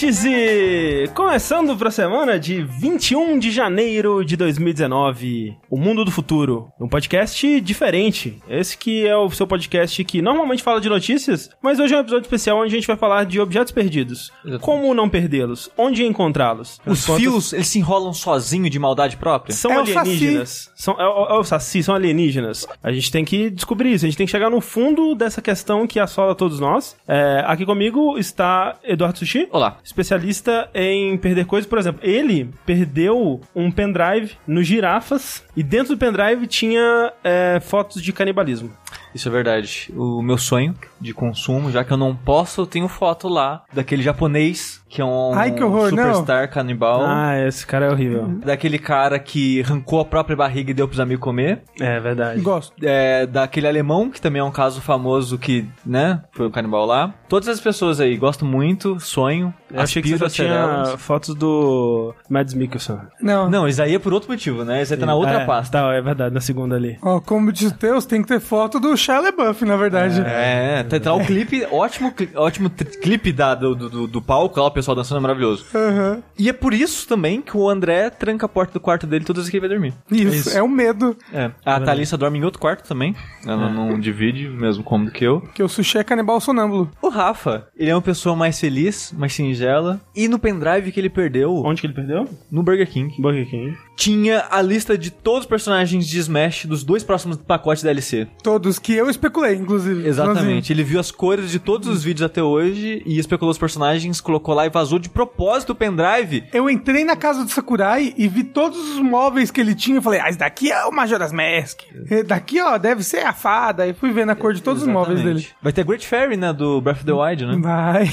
Vértice! Começando pra semana de 21 de janeiro de 2019. O Mundo do Futuro. Um podcast diferente. Esse que é o seu podcast que normalmente fala de notícias, mas hoje é um episódio especial onde a gente vai falar de objetos perdidos. Exatamente. Como não perdê-los? Onde encontrá-los? Os Contas- fios, eles se enrolam sozinho de maldade própria? São É o alienígenas. São, é, o- é o Saci, são alienígenas. A gente tem que descobrir isso. A gente tem que chegar no fundo dessa questão que assola todos nós. É, aqui comigo está Eduardo Sushi. Olá. Especialista em perder coisas. Por exemplo, ele perdeu um pendrive no Girafas e dentro do pendrive tinha é, fotos de canibalismo. Isso é verdade. O meu sonho de consumo, já que eu não posso, eu tenho foto lá daquele japonês que é um Ai, que horror, não. superstar canibal. Ah, esse cara é horrível. Daquele cara que arrancou a própria barriga e deu pros amigos comer. É verdade. Gosto. É, daquele alemão, que também é um caso famoso que, né, foi o canibal lá. Todas as pessoas aí, gosto muito, sonho, Eu achei que você tinha fotos do Mads Mikkelsen. Não. Não, isso aí é por outro motivo, né? Isso aí tá na outra é, pasta. Tá, é verdade, na segunda ali. Ó, como diz o Teus, tem que ter foto do Shia LaBeouf, na verdade. É, tá, tá o clipe, ótimo, ótimo clipe da, do, do, do palco, lá o pessoal dançando é maravilhoso. Aham. E é por isso também que o André tranca a porta do quarto dele todas as vezes que ele vai dormir. Isso, Isso. é o medo. É. A Thalissa dorme em outro quarto também. Ela não divide o mesmo cômodo que eu. Que o sushi é canibal sonâmbulo. O Rafa, ele é uma pessoa mais feliz, mais singela. E no pendrive que ele perdeu, Onde que ele perdeu? no Burger King, Burger King. Tinha a lista de todos os personagens de Smash dos dois próximos pacotes DLC. Todos, que eu especulei, inclusive. Exatamente. Ele viu as cores de todos os vídeos até hoje e especulou os personagens, colocou lá e vazou de propósito o pendrive. Eu entrei na casa do Sakurai e vi todos os móveis que ele tinha. Eu falei, ah, esse daqui é o Majora's Mask. E Daqui, ó, deve ser a fada. E fui vendo a cor de todos os móveis dele. Exatamente. Vai ter Great Fairy, né? Do Breath of the Wild, né? Vai.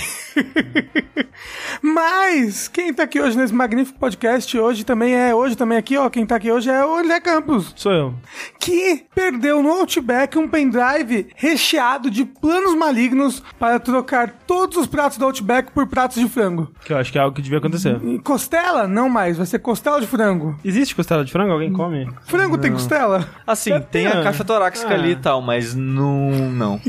Mas quem tá aqui hoje nesse magnífico podcast hoje também é hoje também aqui, ó, quem tá aqui hoje é o André Campos, Sou eu. que perdeu no Outback um pendrive recheado de planos malignos para trocar todos os pratos do Outback por pratos de frango. Que eu acho que é algo que devia acontecer. E costela? Não mais, vai ser costela de frango. Existe costela de frango? Alguém come? Frango tem costela? Assim, Deve tem ter. a caixa torácica Ah. ali e tal, mas não. Não.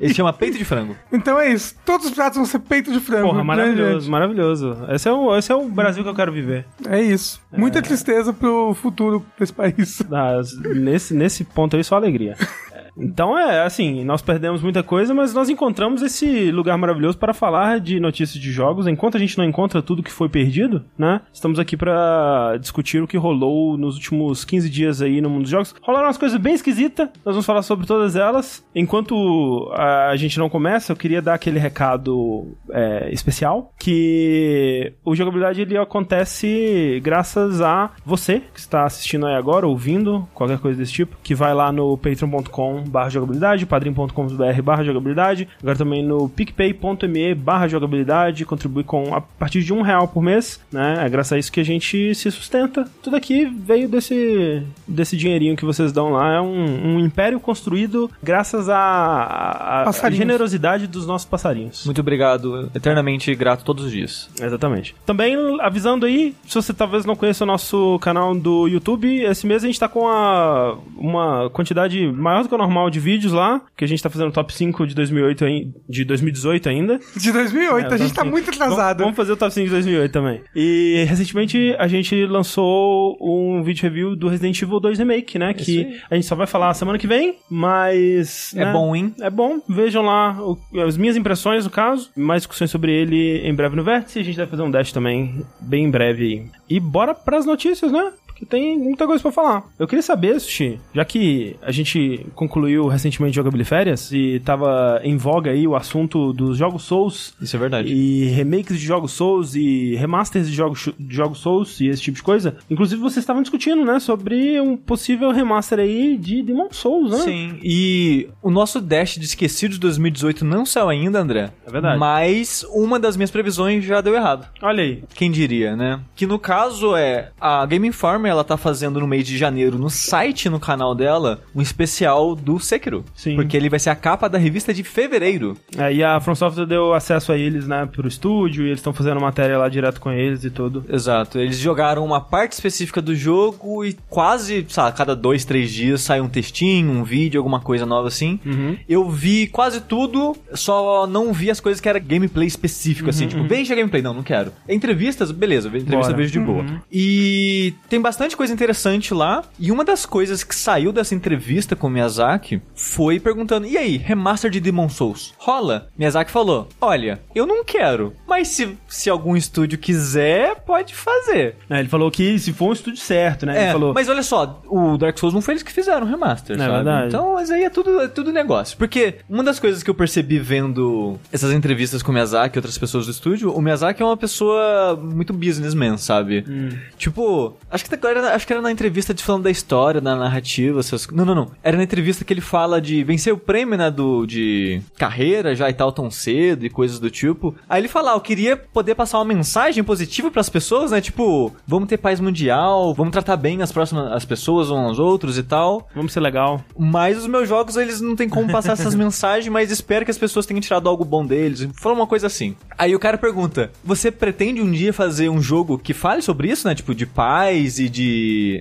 Ele chama peito de frango. Então é isso. Todos os pratos vão ser peito de frango. Porra, né, maravilhoso, gente? maravilhoso. Esse é, o, esse é o Brasil que eu quero viver. É isso. Muita tristeza pro futuro desse país. Ah, nesse, nesse ponto aí, só alegria. Então é assim, nós perdemos muita coisa, mas nós encontramos esse lugar maravilhoso para falar de notícias de jogos. Enquanto a gente não encontra tudo que foi perdido, né? Estamos aqui para discutir o que rolou nos últimos 15 dias aí no mundo dos jogos. Rolaram umas coisas bem esquisitas, nós vamos falar sobre todas elas. Enquanto a gente não começa, eu queria dar aquele recado é, especial que o jogabilidade ele acontece graças a você que está assistindo aí agora, ouvindo, qualquer coisa desse tipo, que vai lá no patreon.com barra jogabilidade, padrim.com.br barra jogabilidade, agora também no picpay.me barra jogabilidade, contribui com a partir de um real por mês, né? É graças a isso que a gente se sustenta. Tudo aqui veio desse, desse dinheirinho que vocês dão lá. É um, um império construído graças à generosidade dos nossos passarinhos. Muito obrigado, eternamente grato todos os dias. Exatamente. Também avisando aí, se você talvez não conheça o nosso canal do YouTube, esse mês a gente tá com a, uma quantidade maior do que o normal de vídeos lá, que a gente tá fazendo o top 5 de 2008 ai- de 2018 ainda. De 2008, É, a gente tá muito atrasado. Vamos, vamos fazer o top 5 de 2008 também. E recentemente a gente lançou um vídeo review do Resident Evil 2 Remake, né? que a gente só vai falar semana que vem, mas. É né, bom, hein? É bom, vejam lá o- as minhas impressões no caso, mais discussões sobre ele em breve no Vértice, a gente vai fazer um dash também bem em breve aí. E bora pras notícias, né? Porque tem muita coisa pra falar. Eu queria saber, Sushi, já que a gente concluiu recentemente Jogabilidade Férias e tava em voga aí o assunto dos jogos Souls Isso é verdade. e remakes de jogos Souls e remasters de jogos, de jogos Souls e esse tipo de coisa. Inclusive, vocês estavam discutindo, né, sobre um possível remaster aí de Demon Souls, né? Sim, e o nosso Dash de esquecido de 2018 não saiu ainda, André. É verdade. Mas uma das minhas previsões já deu errado. Olha aí. Quem diria, né? Que no caso é a Game Informer ela tá fazendo no mês de janeiro, no site, no canal dela, um especial do Sekiro. Sim. Porque ele vai ser a capa da revista de fevereiro. Aí a From Software deu acesso a eles, né, pro estúdio, e eles estão fazendo matéria lá direto com eles e tudo. Exato. Eles jogaram uma parte específica do jogo e quase, sabe, a cada dois, três dias sai um textinho, um vídeo, alguma coisa nova assim. Uhum. Eu vi quase tudo, só não vi as coisas que era gameplay específico, assim. Tipo, veja gameplay. Não, não quero. Entrevistas, beleza. Entrevista Bora. vejo de boa. E tem bastante coisa interessante lá. E uma das coisas que saiu dessa entrevista com o Miyazaki foi perguntando: e aí, remaster de Demon Souls? Rola? Miyazaki falou: olha, eu não quero. Mas se, se algum estúdio quiser, pode fazer. É, ele falou que se for um estúdio certo, né? É, ele falou. mas olha só, o Dark Souls não foi eles que fizeram o remaster, É sabe? verdade. Então, mas aí é tudo, é tudo negócio. Porque uma das coisas que eu percebi vendo essas entrevistas com o Miyazaki e outras pessoas do estúdio, o Miyazaki é uma pessoa muito businessman, sabe? Hum. Tipo, acho que, agora, acho que era na entrevista de falando da história, da narrativa, essas Não, não, não. Era na entrevista que ele fala de vencer o prêmio, né, do, de carreira já e tal tão cedo e coisas do tipo. Aí ele fala, ah, eu queria poder passar uma mensagem positiva pras pessoas, né? Tipo, vamos ter paz mundial, vamos tratar bem as próximas as pessoas uns aos outros e tal. Vamos ser legal. Mas os meus jogos, eles não tem como passar essas mensagens, mas espero que as pessoas tenham tirado algo bom deles. Falou uma coisa assim. Aí o cara pergunta: Você pretende um dia fazer um jogo que fale sobre isso, né? Tipo, de paz e de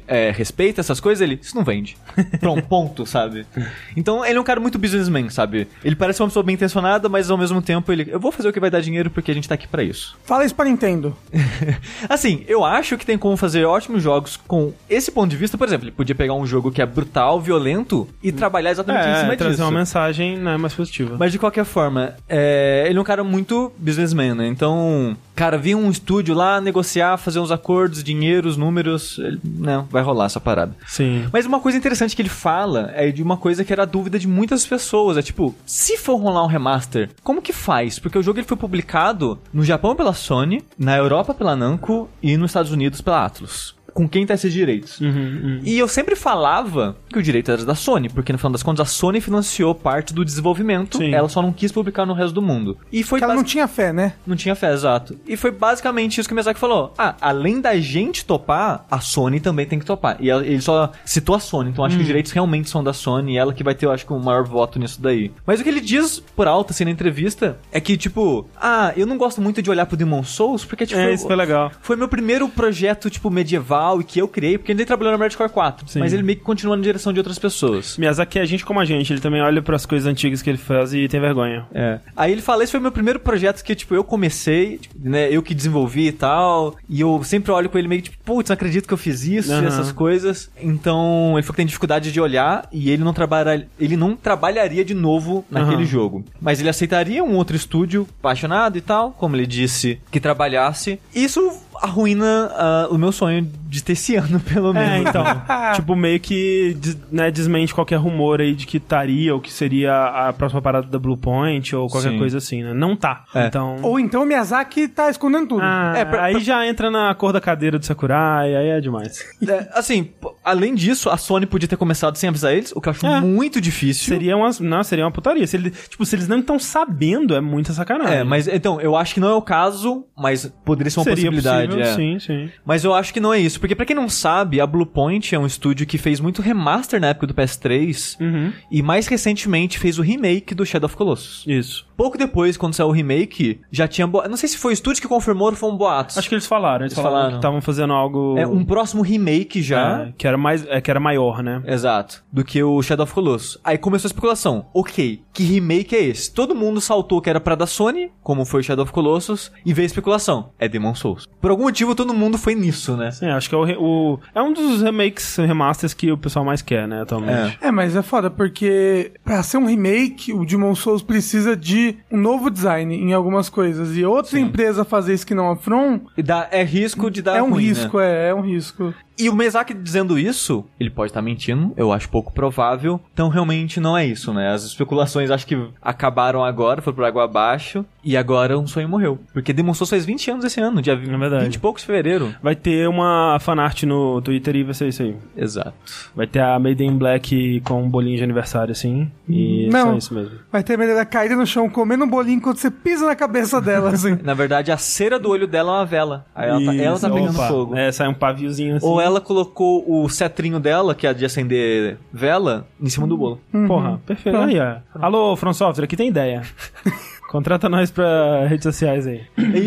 é, respeito, essas coisas? Ele, isso não vende. Pronto, ponto, sabe? Então ele é um cara muito businessman, sabe? Ele parece uma pessoa bem intencionada, mas ao mesmo tempo ele, eu vou fazer o que vai dar dinheiro porque a gente tá aqui pra isso. Fala isso pra Nintendo. assim, eu acho que tem como fazer ótimos jogos com esse ponto de vista. Por exemplo, ele podia pegar um jogo que é brutal, violento e trabalhar exatamente em É, cima trazer disso. uma mensagem né, mais positiva. Mas de qualquer forma, é, ele é um cara muito businessman, né? Então, cara, vir um estúdio lá negociar, fazer uns acordos, dinheiros, números, ele, não, vai rolar essa parada. Sim. Mas uma coisa interessante que ele fala é de uma coisa que era a dúvida de muitas pessoas. É tipo, se for rolar um remaster, como que faz? Porque o jogo ele foi publicado no Japão pela Sony, na Europa pela Namco e nos Estados Unidos pela Atlus. Com quem tá esses direitos? Uhum, uhum. E eu sempre falava que o direito era da Sony, porque no final das contas a Sony financiou parte do desenvolvimento, Sim. ela só não quis publicar no resto do mundo. E foi ela não tinha fé, né? não tinha fé, exato. E foi basicamente isso que o Miyazaki falou. Ah, além da gente topar, a Sony também tem que topar. E ele só citou a Sony, então acho que os direitos realmente são da Sony e ela que vai ter, eu acho que, o maior voto nisso daí. Mas o que ele diz por alto, assim, na entrevista, é que, tipo, ah, eu não gosto muito de olhar pro Demon Souls, porque, tipo, É, isso foi legal. foi meu primeiro projeto, tipo, medieval e que eu criei, porque ele trabalhou na Metal Core 4. Sim. Mas ele meio que continua na direção de outras pessoas. Miyazaki é gente como a gente, ele também olha pras coisas antigas que ele faz e tem vergonha. É. Aí ele fala, esse foi meu primeiro projeto que, tipo, eu comecei, tipo, né, eu que desenvolvi e tal, e eu sempre olho com ele meio tipo, putz, não acredito que eu fiz isso e essas coisas. Então, ele falou que tem dificuldade de olhar e ele não trabalha, ele não trabalharia de novo naquele Aham. jogo. Mas ele aceitaria um outro estúdio apaixonado e tal, como ele disse, que trabalhasse. Isso arruína ah, o meu sonho de ter esse ano, pelo menos. É, então. tipo, meio que né, desmente qualquer rumor aí de que estaria ou que seria a próxima parada da Blue Point ou qualquer Sim. coisa assim, né? Não tá. É. Então. Ou então o Miyazaki tá escondendo tudo. Ah, É, pra- aí pra- já entra na cor da cadeira do Sakurai, aí é demais. É, assim, além disso, a Sony podia ter começado sem avisar eles, o que eu acho É. muito difícil. Seria uma, não, seria uma putaria. Se ele, tipo, se eles não estão sabendo, é muita sacanagem. É, mas então, eu acho que não é o caso, mas poderia ser uma seria possibilidade. possível, é. sim, sim. Mas eu acho que não é isso, porque pra quem não sabe, a Bluepoint é um estúdio que fez muito remaster na época do PS3 Uhum. e mais recentemente fez o remake do Shadow of Colossus. Isso. Pouco depois, quando saiu o remake, já tinha bo... Não sei se foi o estúdio que confirmou ou foi um boatos. Acho que eles falaram. Eles, Eles falaram, falaram. que estavam fazendo algo. É um próximo remake já. é, que era mais, é, que era maior, né? Exato. Do que o Shadow of Colossus. Aí começou a especulação. Ok, que remake é esse? Todo mundo saltou que era pra da Sony, como foi o Shadow of Colossus, e veio a especulação. É Demon Souls. Por algum motivo todo mundo foi nisso, né? Sim, acho que é o, o- é um dos remakes, remasters que o pessoal mais quer, né, atualmente. É, mas é foda, porque pra ser um remake, o Demon Souls precisa de um novo design em algumas coisas. E outra empresa fazer isso que não a From E dá, é risco de dar é um ruim, né? risco, é, é um risco. E o Miyazaki dizendo isso, ele pode estar mentindo, eu acho pouco provável. Então realmente não é isso, né? As especulações acho que acabaram agora, foram por água abaixo, e agora um sonho morreu. Porque demonstrou faz 20 anos esse ano, dia É verdade. 20 e poucos de fevereiro. Vai ter uma fanart no Twitter e vai ser isso aí. Exato. Vai ter a Made in Black com um bolinho de aniversário, assim. E Não. só isso mesmo. Vai ter a menina caída no chão comendo um bolinho enquanto você pisa na cabeça dela, assim. Na verdade, a cera do olho dela é uma vela. Aí ela tá, ela tá pegando opa. fogo. É, sai um paviozinho assim. Ou ela colocou o cetrinho dela, que é de acender vela, em cima do bolo. Porra, perfeito. Aí, ó. Alô, From Software, aqui tem ideia. Contrata nós pra redes sociais aí.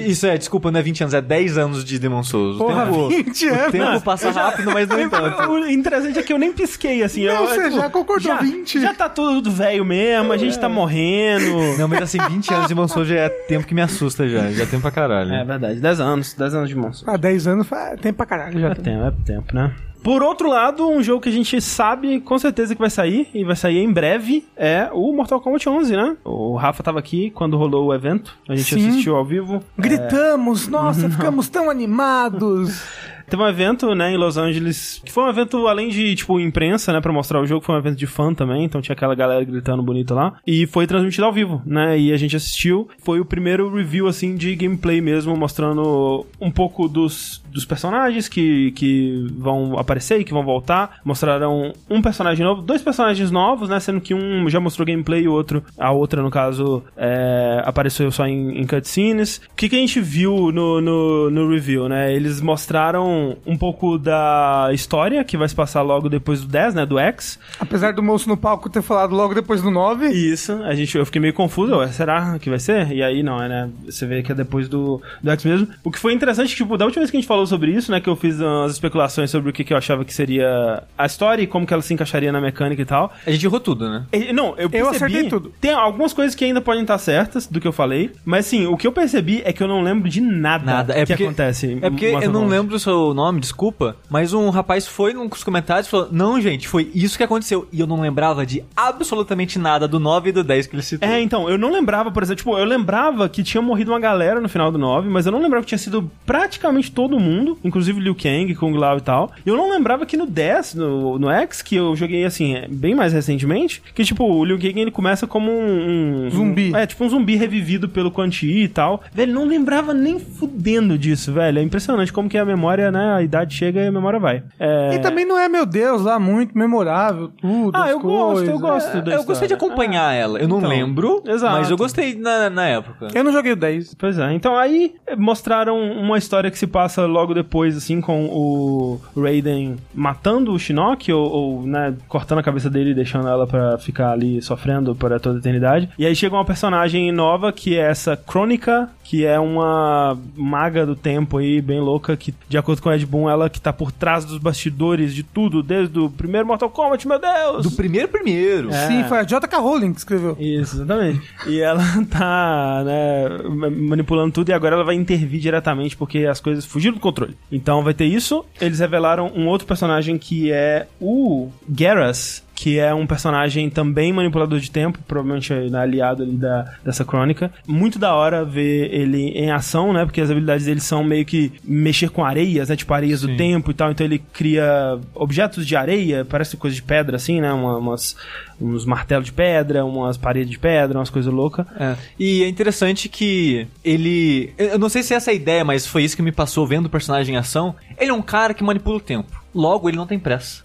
Isso é, desculpa, não é 20 anos, é 10 anos de Demon Souls. O Porra, tempo, 20 o anos. tempo passa rápido, mas não tanto. O interessante é que eu nem pisquei, assim. Não, eu, você tipo, já concordou, já, 20. Já tá tudo velho mesmo, a gente tá morrendo. Não, mas assim, 20 anos de Demon Souls já é tempo que me assusta já. Já é tempo pra caralho. É verdade, 10 anos, 10 anos de monstro. Há 10 anos faz tempo pra caralho já. É tempo, é tempo, né? Por outro lado, um jogo que a gente sabe com certeza que vai sair, e vai sair em breve, é o Mortal Kombat 11, né? O Rafa tava aqui quando rolou o evento, a gente Sim. assistiu ao vivo. Gritamos, nossa, ficamos tão animados. Teve um evento, né, em Los Angeles, que foi um evento além de, tipo, imprensa, né, pra mostrar o jogo, foi um evento de fã também, então tinha aquela galera gritando bonito lá, e foi transmitido ao vivo, né, e a gente assistiu, foi o primeiro review, assim, de gameplay mesmo, mostrando um pouco dos, dos personagens que, que vão aparecer e que vão voltar, mostraram um personagem novo, dois personagens novos, né, sendo que um já mostrou gameplay e o outro, a outra, no caso, é, apareceu só em, em cutscenes. O que, que a gente viu no, no, no review, né? Eles mostraram um pouco da história que vai se passar logo depois do 10, né? Do X. Apesar do moço no palco ter falado logo depois do 9. Isso, a gente, eu fiquei meio confuso, ué, será que vai ser? E aí não, é, né? Você vê que é depois do, do X mesmo. O que foi interessante, tipo, da última vez que a gente falou sobre isso, né? Que eu fiz umas especulações sobre o que, que eu achava que seria a história e como que ela se encaixaria na mecânica e tal. A gente errou tudo, né? E- Não, eu percebi... acertei tudo. Tem algumas coisas que ainda podem estar certas do que eu falei, mas assim, o que eu percebi é que eu não lembro de nada, Nada. É que porque, acontece. É porque eu não lembro o nome, desculpa, mas um rapaz foi nos comentários e falou: Não, gente, foi isso que aconteceu. E eu não lembrava de absolutamente nada do 9 e do 10 que ele citou. É, então, eu não lembrava, por exemplo, tipo, eu lembrava que tinha morrido uma galera no final do 9, mas eu não lembrava que tinha sido praticamente todo mundo, inclusive Liu Kang, Kung Lao e tal. E eu não lembrava que no 10, no, no X, que eu joguei, assim, é, bem mais recentemente, que, tipo, o Liu Kang, ele começa como um... um- Zumbi. um- é, tipo um zumbi revivido pelo Quan Chi e tal. Velho, não lembrava nem fudendo disso, velho. É impressionante como que a memória, né, a idade chega e a memória vai. É... E também não é, meu Deus, lá muito memorável, tudo. Ah, eu gosto, coisas. eu gosto da eu gostei de história. acompanhar ela. Eu não então, lembro, exato. mas eu gostei na, na época. Eu não joguei o 10. Pois é, então aí mostraram uma história que se passa logo depois, assim, com o Raiden matando o Shinnok, ou, ou, né, cortando a cabeça dele e deixando ela pra ficar ali sofrendo por toda a eternidade. E aí chega uma personagem nova, que é essa Crônica, que é uma maga do tempo aí, bem louca, que, de acordo com o Ed Boon, ela que tá por trás dos bastidores de tudo, desde o primeiro Mortal Kombat, meu Deus! Do primeiro primeiro. É. Sim, foi a J.K. Rowling que escreveu. Isso, exatamente. E ela tá, né, ma- manipulando tudo e agora ela vai intervir diretamente porque as coisas fugiram do controle. Então vai ter isso. Eles revelaram um outro personagem que é o Garrus. Que é um personagem também manipulador de tempo, provavelmente né, aliado ali da, dessa crônica. Muito da hora ver ele em ação, né? Porque as habilidades dele são meio que mexer com areias, né? Tipo areias do tempo e tal. Então ele cria objetos de areia, parece coisa de pedra, assim, né? Uma- umas, uns martelos de pedra, umas paredes de pedra, umas coisas loucas. É. E é interessante que ele. Eu não sei se essa é a ideia, mas foi isso que me passou vendo o personagem em ação. Ele é um cara que manipula o tempo. Logo, ele não tem pressa.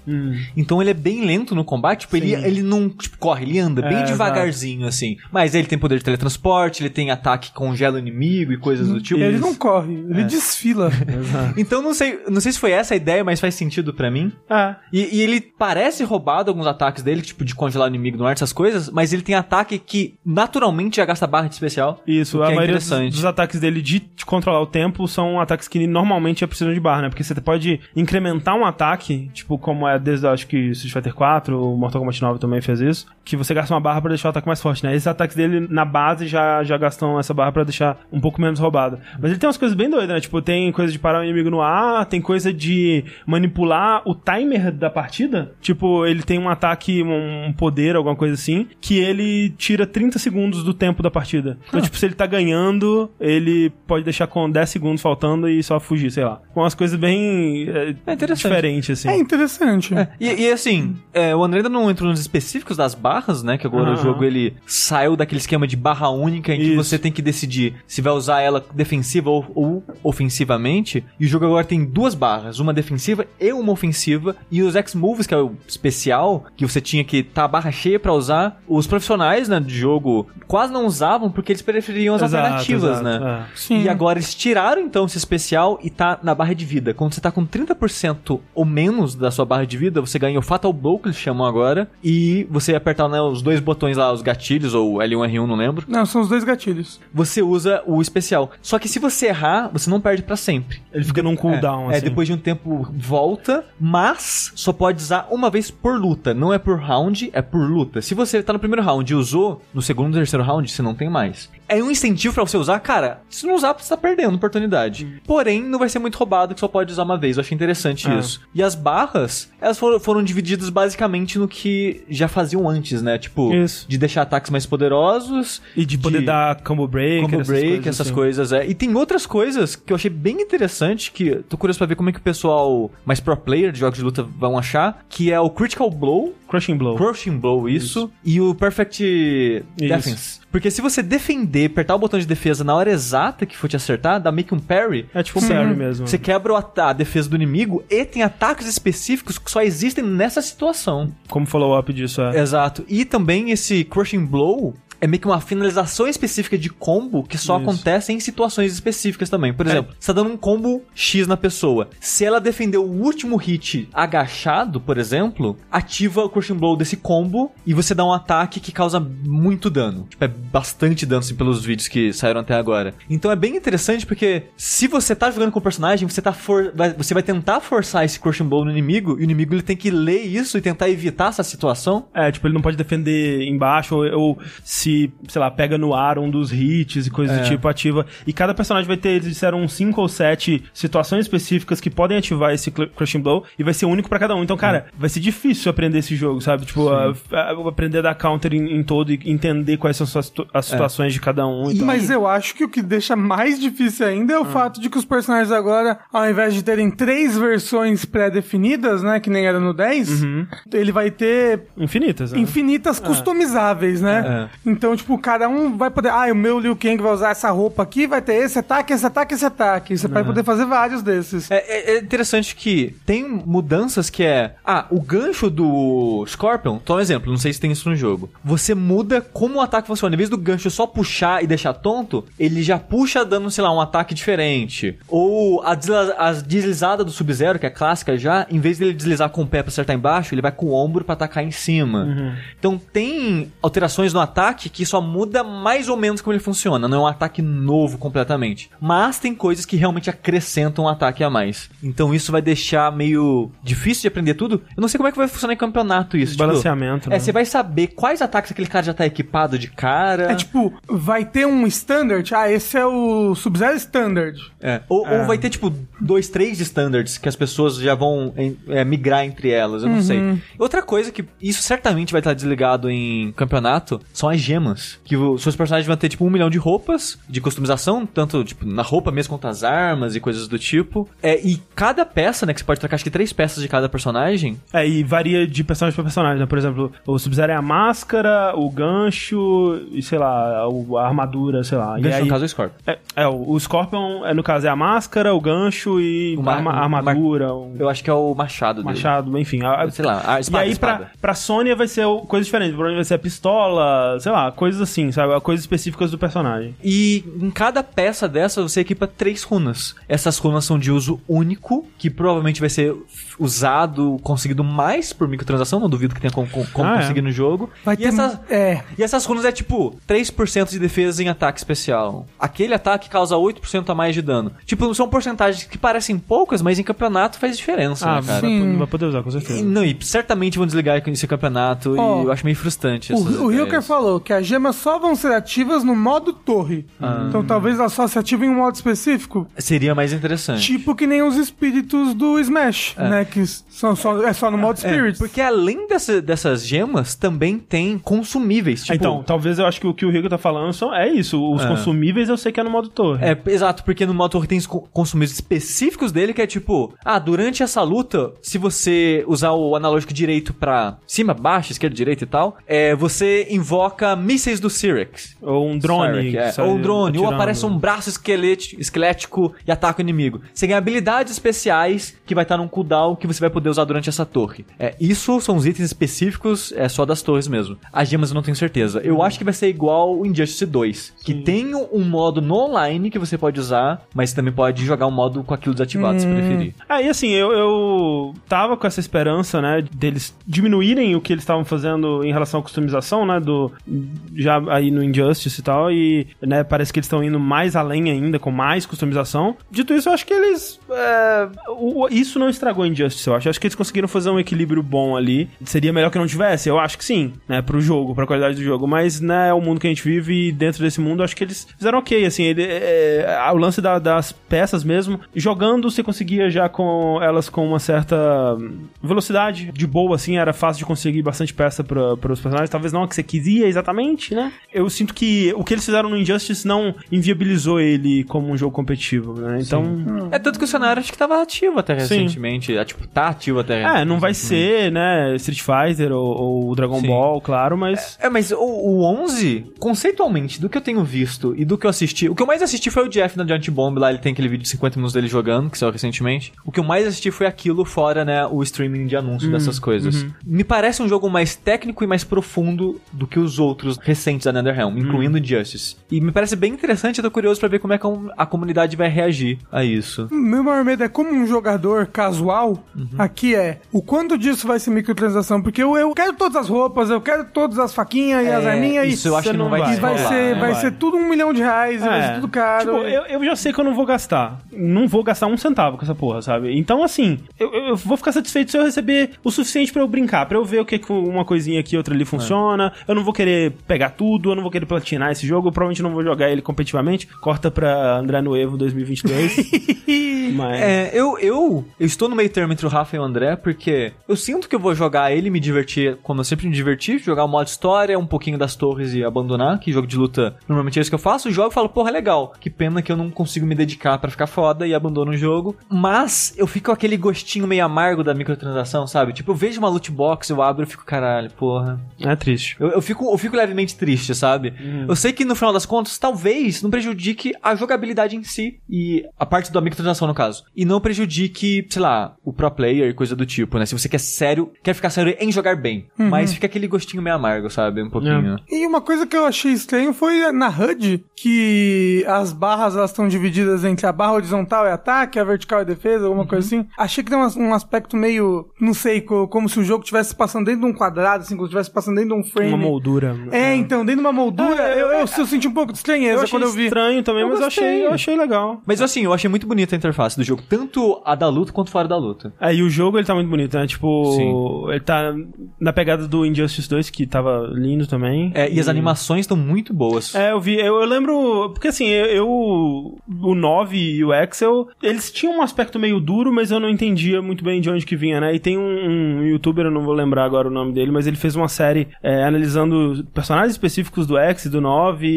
Então ele é bem lento no combate. Tipo, ele, Sim. ele não tipo, corre, ele anda bem É, devagarzinho, assim. Mas ele tem poder de teletransporte, ele tem ataque que congela o inimigo e coisas do tipo. Ele não corre, ele desfila. Então não sei, não sei se foi essa a ideia, mas faz sentido pra mim. Ah, E, e ele parece roubado alguns ataques dele, tipo de congelar o inimigo no ar, essas coisas, mas ele tem ataque que naturalmente já gasta barra de especial. isso. A é maioria dos, interessante. dos ataques dele de, de controlar o tempo são ataques que normalmente já precisam de barra, né? Porque você pode incrementar um ataque, tipo, como é desde, acho que Street Fighter 4, o Mortal Kombat 9 também fez isso, que você gasta uma barra pra deixar o ataque mais forte, né? Esses ataques dele, na base, já, já gastam essa barra pra deixar um pouco menos roubado. Mas ele tem umas coisas bem doidas, né? Tipo, tem coisa de parar o inimigo no ar, tem coisa de manipular o timer da partida. Tipo, ele tem um ataque, um poder, alguma coisa assim, que ele tira 30 segundos do tempo da partida. Então, tipo, se ele tá ganhando, ele pode deixar com 10 segundos faltando e só fugir, sei lá. Com umas coisas bem é, É interessante diferentes, diferente, assim. É interessante. É, e, e assim, é, o André ainda não entrou nos específicos das barras, né? Que agora o Aham. jogo ele saiu daquele esquema de barra única em que Isso. você tem que decidir se vai usar ela defensiva ou, ou ofensivamente. E o jogo agora tem duas barras, uma defensiva e uma ofensiva. E os X-Moves, que é o especial, que você tinha que estar a barra cheia pra usar, os profissionais né, de jogo quase não usavam porque eles preferiam as Exato, alternativas, exato, né? é. Sim. E agora eles tiraram então esse especial e tá na barra de vida. Quando você tá com 30% ou menos da sua barra de vida, você ganha o Fatal Blow, que eles chamam agora, e você apertar né, os dois botões lá, os gatilhos, ou L1 R1, não lembro, Não, são os dois gatilhos. você usa o especial. Só que se você errar, você não perde pra sempre. Ele fica num cooldown, É, assim. depois de um tempo volta, mas só pode usar uma vez por luta. Não é por round, é por luta. Se você tá no primeiro round e usou, no segundo e terceiro round, você não tem mais. É um incentivo pra você usar, cara. Se não usar, você tá perdendo oportunidade. Porém, não vai ser muito roubado que só pode usar uma vez. Eu achei interessante É. isso. E as barras, elas foram, foram divididas basicamente no que já faziam antes, né? Tipo, Isso. de deixar ataques mais poderosos. E de poder dar combo break, Combo essas break, coisas, essas assim. coisas, é. E tem outras coisas que eu achei bem interessante, que tô curioso pra ver como é que o pessoal mais pro player de jogos de luta vão achar, que é o Critical Blow, Crushing Blow. Crushing Blow, isso, e o Perfect Defense. Porque se você defender, apertar o botão de defesa na hora exata que for te acertar, dá meio que um parry. É tipo um parry mesmo. Você quebra o ata- a defesa do inimigo e tem ataques específicos que só existem nessa situação. Como follow-up disso, é. Exato. E também esse Crushing Blow é meio que uma finalização específica de combo que só Isso. acontece em situações específicas também. Por exemplo, você tá dando um combo X na pessoa. Se ela defender o último hit agachado, por exemplo, ativa o Crushing Blow desse combo e você dá um ataque que causa muito dano. Tipo, é bastante dano, assim, pelos vídeos que saíram até agora. Então é bem interessante porque se você tá jogando com o personagem, você tá for... vai- você vai tentar forçar esse Crushing Blow no inimigo e o inimigo ele tem que ler isso e tentar evitar essa situação. É, tipo, ele não pode defender embaixo ou, ou se, sei lá, pega no ar um dos hits e coisas É. do tipo, ativa. E cada personagem vai ter, eles disseram, uns 5 ou 7 situações específicas que podem ativar esse Crushing Blow e vai ser único pra cada um. Então, cara, vai ser difícil aprender esse jogo, sabe? Tipo, a- a- aprender a dar counter em, em todo e entender quais são as situações de cada um. e. Mas eu acho que o que deixa mais difícil ainda é o fato de que os personagens agora, ao invés de terem três versões pré-definidas, né, que nem era no 10, ele vai ter Infinitas, né? infinitas customizáveis, né? Então, tipo, cada um vai poder. Ah, o meu Liu Kang vai usar essa roupa aqui, vai ter esse ataque, esse ataque, esse ataque. Você vai poder fazer vários desses. É, é- é interessante que tem mudanças que é. Ah, o gancho do Scorpion, toma um exemplo, não sei se tem isso no jogo. Você muda como o ataque funciona. Em vez do gancho só puxar e deixar tonto, ele já puxa dando, sei lá, um ataque diferente. Ou a, desla- a deslizada do Sub-Zero, que é clássica já, em vez dele deslizar com o pé pra acertar embaixo, ele vai com o ombro pra atacar em cima. Então tem alterações no ataque que só muda mais ou menos como ele funciona. Não é um ataque novo completamente. Mas tem coisas que realmente acrescentam um ataque a mais. Então isso vai deixar meio difícil de aprender tudo. Eu não sei como é que vai funcionar em campeonato isso. tipo, Balanceamento, é, né? você vai saber quais ataques aquele cara já tá equipado de cara. É tipo, vai ter um standard. Ah, esse é o Sub-Zero Standard. É. Ou, ou vai ter, tipo, dois, três standards que as pessoas já vão em- é, migrar entre elas, eu não sei. Outra coisa que isso certamente vai estar desligado em campeonato são as gemas. Que os seus personagens vão ter, tipo, um milhão de roupas de customização, tanto, tipo, na roupa mesmo quanto as armas e coisas do tipo. É, e cada peça, né, que você pode trocar, acho que três peças de cada personagem, É, e varia de personagem pra personagem, né? Por exemplo, o Sub-Zero é a máscara, o gancho e, sei lá, o- a armadura, sei lá. E gancho aí, no caso é o Scorpion. é, é, o o Scorpion, é, no caso, é a máscara, o gancho e O a ma- arma- o armadura, o Eu acho que é o machado dele. machado, enfim. a- Sei lá, a espada, e aí, espada. pra, pra Sônia vai ser o- coisa diferente. Pra mim vai ser a pistola, sei lá, coisas assim, sabe? Coisas específicas do personagem. E em cada peça dessa você equipa três runas. Essas runas são de uso único, que provavelmente vai ser usado, conseguido mais por microtransação, não duvido que tenha como, como Ah, é. conseguir no jogo. Vai e, ter. essas, É. e essas runas é tipo 3% de defesa em ataque especial. Aquele ataque causa 8% a mais de dano. Tipo, são porcentagens que parecem poucas, mas em campeonato faz diferença, Ah, né, cara? Sim. vai poder usar, com certeza. E, não, e certamente vão desligar esse campeonato Ó, e eu acho meio frustrante. O, o. Hilker falou que as gemas só vão ser ativas no modo torre. Então talvez elas só se ativem em um modo específico. Seria mais interessante. Tipo que nem os espíritos do Smash, né? Que são só, é só no modo É, Spirit. porque além dessa- dessas gemas, também tem consumíveis. Tipo, então, talvez eu acho que o que o Rico tá falando são, é isso. Os É. consumíveis eu sei que é no modo torre. É, exato, porque no modo torre tem consumíveis específicos dele, que é tipo, ah, durante essa luta, se você usar o analógico direito pra cima, baixo, esquerda, direita e tal, é, você invoca mísseis do Cyrex. Ou um drone. É. Ou um drone, ou atirando. aparece um braço esquelético e ataca o inimigo. Você ganha habilidades especiais que vai estar num cooldown que você vai poder usar durante essa torre. É, isso são os itens específicos, é só das torres mesmo. As gemas eu não tenho certeza. Eu acho que vai ser igual o Injustice 2, que tem um modo no online que você pode usar, mas também pode jogar um modo com aquilo desativado, se preferir. É, e assim, eu, eu tava com essa esperança, né, deles diminuírem o que eles estavam fazendo em relação à customização, né, do já aí no Injustice e tal, e, né, parece que eles estão indo mais além ainda, com mais customização. Dito isso, eu acho que eles, é, o- isso não estragou Injustice, eu acho. Eu acho que eles conseguiram fazer um equilíbrio bom ali. Seria melhor que não tivesse? Eu acho que sim, né, pro jogo, pra qualidade do jogo, mas, né, é o mundo que a gente vive e dentro desse mundo, acho que eles fizeram ok, assim, ele, é, o lance da- das peças mesmo, jogando você conseguia já com elas com uma certa velocidade de boa, assim, era fácil de conseguir bastante peça para os personagens, talvez não a que você queria exatamente, né? Eu sinto que o que eles fizeram no Injustice não inviabilizou ele como um jogo competitivo, né? Então, É tanto que o cenário acho que tava ativo até Sim. recentemente. É, tipo, tá ativo até é, não vai ser, né, Street Fighter ou, ou Dragon Sim. Ball, claro, mas É, mas o, o 11, conceitualmente, do que eu tenho visto e do que eu assisti, o que eu mais assisti foi o Jeff na Giant Bomb, lá ele tem aquele vídeo de 50 minutos dele jogando, que saiu recentemente. O que eu mais assisti foi aquilo, fora, né, o streaming de anúncio dessas coisas. Me parece um jogo mais técnico e mais profundo do que os outros recentes da NetherRealm, incluindo o Justice. E me parece bem interessante, eu tô curioso pra ver como é que a comunidade vai reagir a isso. Meu maior medo é como um jogador casual, aqui é o quanto disso vai ser microtransação, porque eu, eu quero todas as roupas, eu quero todas as faquinhas e as É, arminhas isso eu acho que não vai, vai. e vai rolar. ser, não vai vai. ser tudo um milhão de reais, e vai ser tudo caro. Tipo, eu, eu já sei que eu não vou gastar. Não vou gastar um centavo com essa porra, sabe? Então, assim, eu, eu vou ficar satisfeito se eu receber o suficiente pra eu brincar, pra eu ver o que que uma coisinha aqui, outra ali funciona. Eu não vou querer pegar tudo, eu não vou querer platinar esse jogo, eu provavelmente não vou jogar ele competitivamente. Corta pra André Nuevo 2022. Mas. É, eu, eu, eu estou no meio termo entre o Rafa e o André, porque eu sinto que eu vou jogar ele e me divertir como eu sempre me diverti, jogar o modo história, um pouquinho das torres e abandonar, que jogo de luta normalmente é isso que eu faço, jogo e falo, porra, é legal. Que pena que eu não consigo me dedicar pra ficar foda e abandono o jogo. Mas eu fico com aquele gostinho meio amargo da microtransação, sabe? Tipo, eu vejo uma loot box, eu abro e fico, caralho, porra. É triste. Eu, eu fico, eu fico levemente triste, sabe? Eu sei que no final das contas, talvez não prejudique a jogabilidade em si e a parte da microtransação, no caso. E não prejudique, sei lá, o pro player e coisa do tipo, né? Se você quer sério, quer ficar sério em jogar bem. Mas fica aquele gostinho meio amargo, sabe? Um pouquinho. E uma coisa que eu achei estranho foi na HUD, que as barras elas estão divididas entre a barra horizontal é ataque, a vertical é defesa, alguma Uhum. coisa assim. Achei que tem um, um aspecto meio, não sei, co- como se o jogo estivesse passando dentro de um quadrado, assim, como se estivesse passando dentro de um frame. Uma moldura. É, então, dentro de uma moldura, É, eu, eu, é, eu senti um pouco de estranheza Eu quando eu vi. estranho também, Eu mas eu achei, eu achei legal. Mas assim, eu achei muito bonita a interface do jogo, tanto a da luta quanto fora da luta. É, e o jogo ele tá muito bonito, né? Tipo, Sim. ele tá na pegada do Injustice 2, que tava lindo também. É, e as animações estão muito boas. É, eu vi, eu, eu lembro, porque assim, eu, eu- o 9 e o Excel, eles tinham um aspecto meio duro, mas eu não entendia muito bem de onde que vinha, né? E tem um, um youtuber, eu não vou lembrar agora o nome dele, mas ele fez uma série é, analisando personagens específicos do X e do 9 e,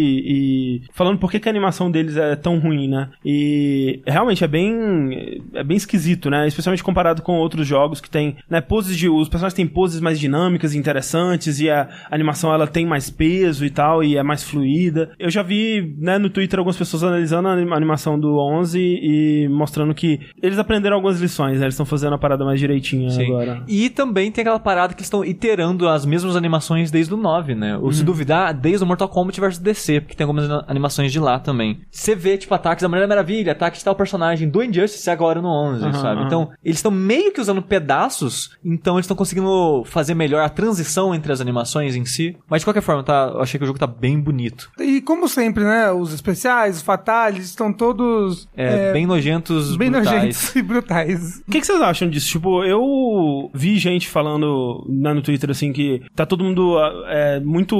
e falando por que, que a animação deles é tão ruim, né? E realmente é bem é bem esquisito, né? Especialmente comparado com outros jogos que tem, né, poses de os personagens têm poses mais dinâmicas e interessantes e a animação ela tem mais peso e tal e é mais fluida. Eu já vi, né, no Twitter algumas pessoas analisando a anima- animação do 11 e mostrando que eles aprenderam algumas lições, né? Eles estão fazendo a parada mais direitinha Sim. agora. E também tem aquela parada que estão iterando as mesmas animações desde o 9, né? Uhum. Se duvidar, desde o Mortal Kombat vs DC, porque tem algumas animações de lá também. Você vê, tipo, ataques da Mulher Maravilha, ataques de tal personagem do Injustice agora no 11, Aham, sabe? aham. Então, eles estão meio que usando pedaços, então eles estão conseguindo fazer melhor a transição entre as animações em si. Mas de qualquer forma, tá, eu achei que o jogo tá bem bonito. E como sempre, né, os especiais, os fatales, estão todos É, bem nojentos, bem brutais. nojentos e brutais. O que, que vocês acham disso? Tipo, eu vi gente falando né, no Twitter assim que tá todo mundo é, muito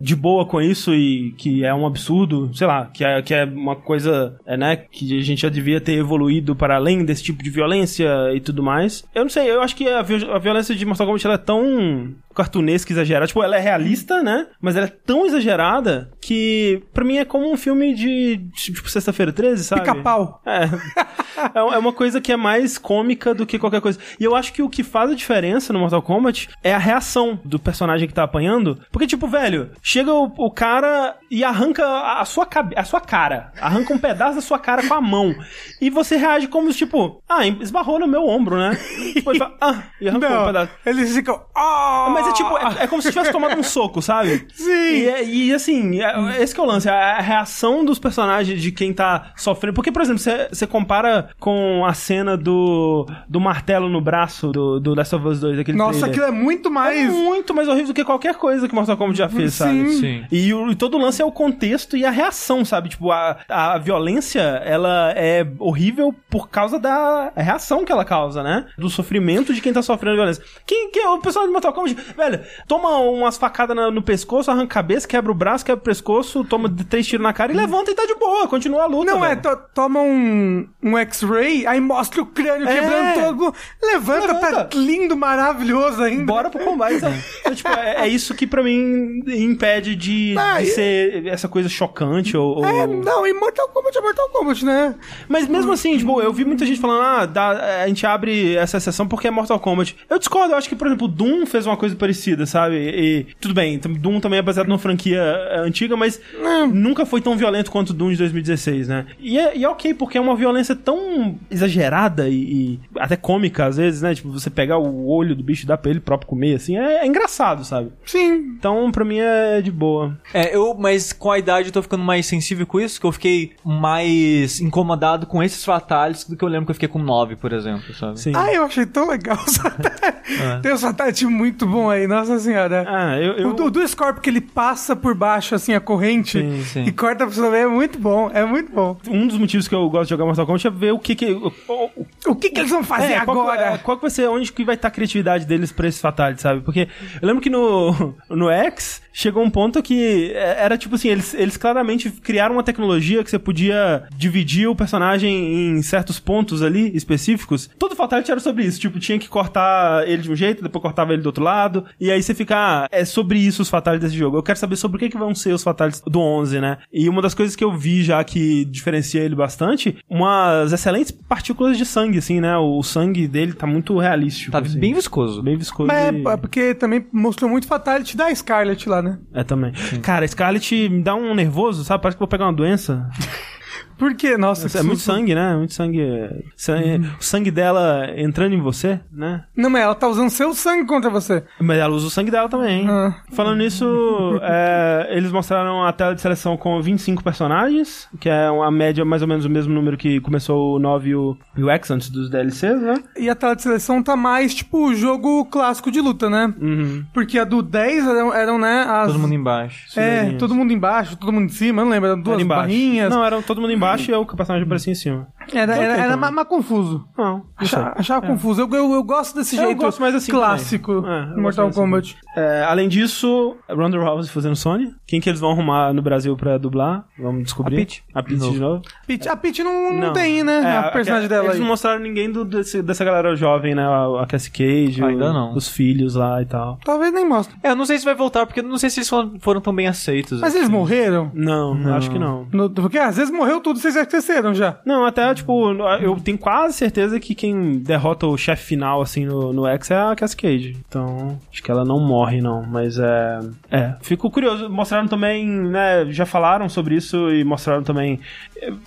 de boa com isso e que é um absurdo, sei lá, que é, que é uma coisa, é, né, que a gente já devia ter evoluído para além desse tipo de violência e tudo mais. Eu não sei, eu acho que a, a violência de Mortal Kombat é tão cartunesca, exagerada. Tipo, ela é realista, né? Mas ela é tão exagerada que pra mim é como um filme de, tipo, Sexta-feira 13, sabe? Pica-pau. É. é é uma coisa que é mais cômica do que qualquer coisa. E eu acho que o que faz a diferença no Mortal Kombat é a reação do personagem que tá apanhando. Porque, tipo, velho, chega o, o cara e arranca a, a sua cabe a sua cara. Arranca um pedaço da sua cara com a mão. E você reage como, tipo, ah, esbarrou no meu ombro, né? Ele fala, ah, e arrancou um Não, pedaço. eles ficam. "Ah!" Mas é tipo, é, é como se tivesse tomado um soco, sabe? Sim. E, é- e, assim, é- esse que é o lance, a, a reação dos personagens de quem tá sofrendo. Porque, por exemplo, você compara com a cena do, do martelo no braço do, do Last of Us 2, aquele Nossa, trailer. aquilo é muito É mais. muito mais horrível do que qualquer coisa que Mortal Kombat já fez, sabe? Sim. Sim. E, o- e todo o lance é o contexto e a reação, sabe? Tipo, a, a violência, ela é horrível por causa da reação que ela causa, né? Do sofrimento de quem tá sofrendo violência. Quem, quem é o pessoal de Mortal Kombat? Velho, toma umas facadas no pescoço, arranca a cabeça, quebra o braço, quebra o pescoço, toma três tiros na cara e levanta e tá de boa, continua a luta. Não, é, velho. to- toma um, um X-ray, aí mostra o crânio É. quebrando todo. Levanta, Levanta. tá lindo, maravilhoso ainda. Bora pro combate, sabe? Então, tipo, é, é isso que pra mim impede de, Ah, de e- ser essa coisa chocante ou... ou- É, não, e Mortal Kombat é Mortal Kombat, né? Mas mesmo assim, tipo, eu vi muita gente falando, ah, dá- a gente abre essa exceção porque é Mortal Kombat. Eu discordo, eu acho que, por exemplo, Doom fez uma coisa parecida, sabe? E, tudo bem, Doom também é baseado numa franquia é, antiga, mas nunca foi tão violento quanto o Doom de 2016, né? E é, e é ok, porque é uma violência tão exagerada e, e até cômica, às vezes, né? Tipo, você pegar o olho do bicho e dar pra ele próprio comer, assim, é, é engraçado, sabe? Sim. Então, pra mim, é de boa. É, eu, mas com a idade eu tô ficando mais sensível com isso, que eu fiquei mais incomodado com esses fatales do que eu lembro que eu fiquei com 9, por exemplo, sabe? Sim. Ah, eu achei tão legal os Fatality. Tem um Fatality muito bom aí, nossa senhora. Ah, eu... eu... O, do- do Scorpio que ele passa por baixo, assim, a corrente Sim, sim. e corta pra ver, é muito bom, é muito bom. Um dos motivos que eu gosto de jogar Mortal Kombat é ver o que que... o- o- O que, que eles vão fazer É, qual agora? é, Qual, que vai ser, onde que vai estar a criatividade deles pra esse Fatality, sabe? Porque eu lembro que no, no X chegou um ponto que é, era tipo assim, eles, eles claramente criaram uma tecnologia que você podia dividir o personagem em certos pontos ali específicos. Todo Fatality era sobre isso, tipo, tinha que cortar ele de um jeito, depois cortava ele do outro lado, e aí você fica, ah, é sobre isso os Fatalities desse jogo. Eu quero saber sobre o que, que vão ser os Fatalities do 11, né? E uma das coisas que eu vi já que diferencia ele bastante, umas excelentes partículas de sangue, assim, né? O sangue dele tá muito realístico. Tá assim. bem viscoso. Bem viscoso. Mas e- é porque também mostrou muito Fatality da Scarlet lá, né? É, também. Cara, Scarlet me dá um nervoso, sabe? Parece que eu vou pegar uma doença. Por quê? Nossa, que É muito sangue, né? Muito sangue. sangue- O sangue dela entrando em você, né? Não, mas ela tá usando seu sangue contra você. Mas ela usa o sangue dela também. hein? Ah. Falando nisso, é, eles mostraram a tela de seleção com 25 personagens, que é uma média mais ou menos o mesmo número que começou o 9 e o, e o X antes dos DLCs, né? E a tela de seleção tá mais, tipo, o jogo clássico de luta, né? Uhum. Porque a do 10 eram, eram né, as... Todo mundo embaixo. É, todo mundo embaixo, todo mundo em cima, eu não lembro, eram duas Era barrinhas. Não, era todo mundo embaixo e o personagem aparecia em cima. Era era, era mais, mais confuso. Não, não. Achava, achava confuso. Eu, eu, eu gosto desse Eu jeito gosto mais assim clássico. É, gosto Mortal assim. Kombat. É, além disso, Ronda Rousey fazendo Sony. Quem que eles vão arrumar no Brasil pra dublar? Vamos descobrir. A Peach. A Peach De de novo. Peach- a Peach não, não, tem, né? É, a personagem dela Eles aí. não mostraram ninguém do, desse- dessa galera jovem, né? A, a Cassie Cage, Ainda o- não. os filhos lá e tal. Talvez nem mostre. É, eu não sei se vai voltar, porque eu não sei se eles foram, foram tão bem aceitos. Mas eles assim. morreram? Não, acho que não. No- porque às vezes morreu tudo, vocês já esqueceram já. Não, até, tipo, eu tenho quase certeza que quem derrota o chefe final, assim, no, no X é a Cassie Cage. Então, acho que ela não morre, não. Mas é. É. Fico curioso. Mostraram também, né? Já falaram sobre isso e mostraram também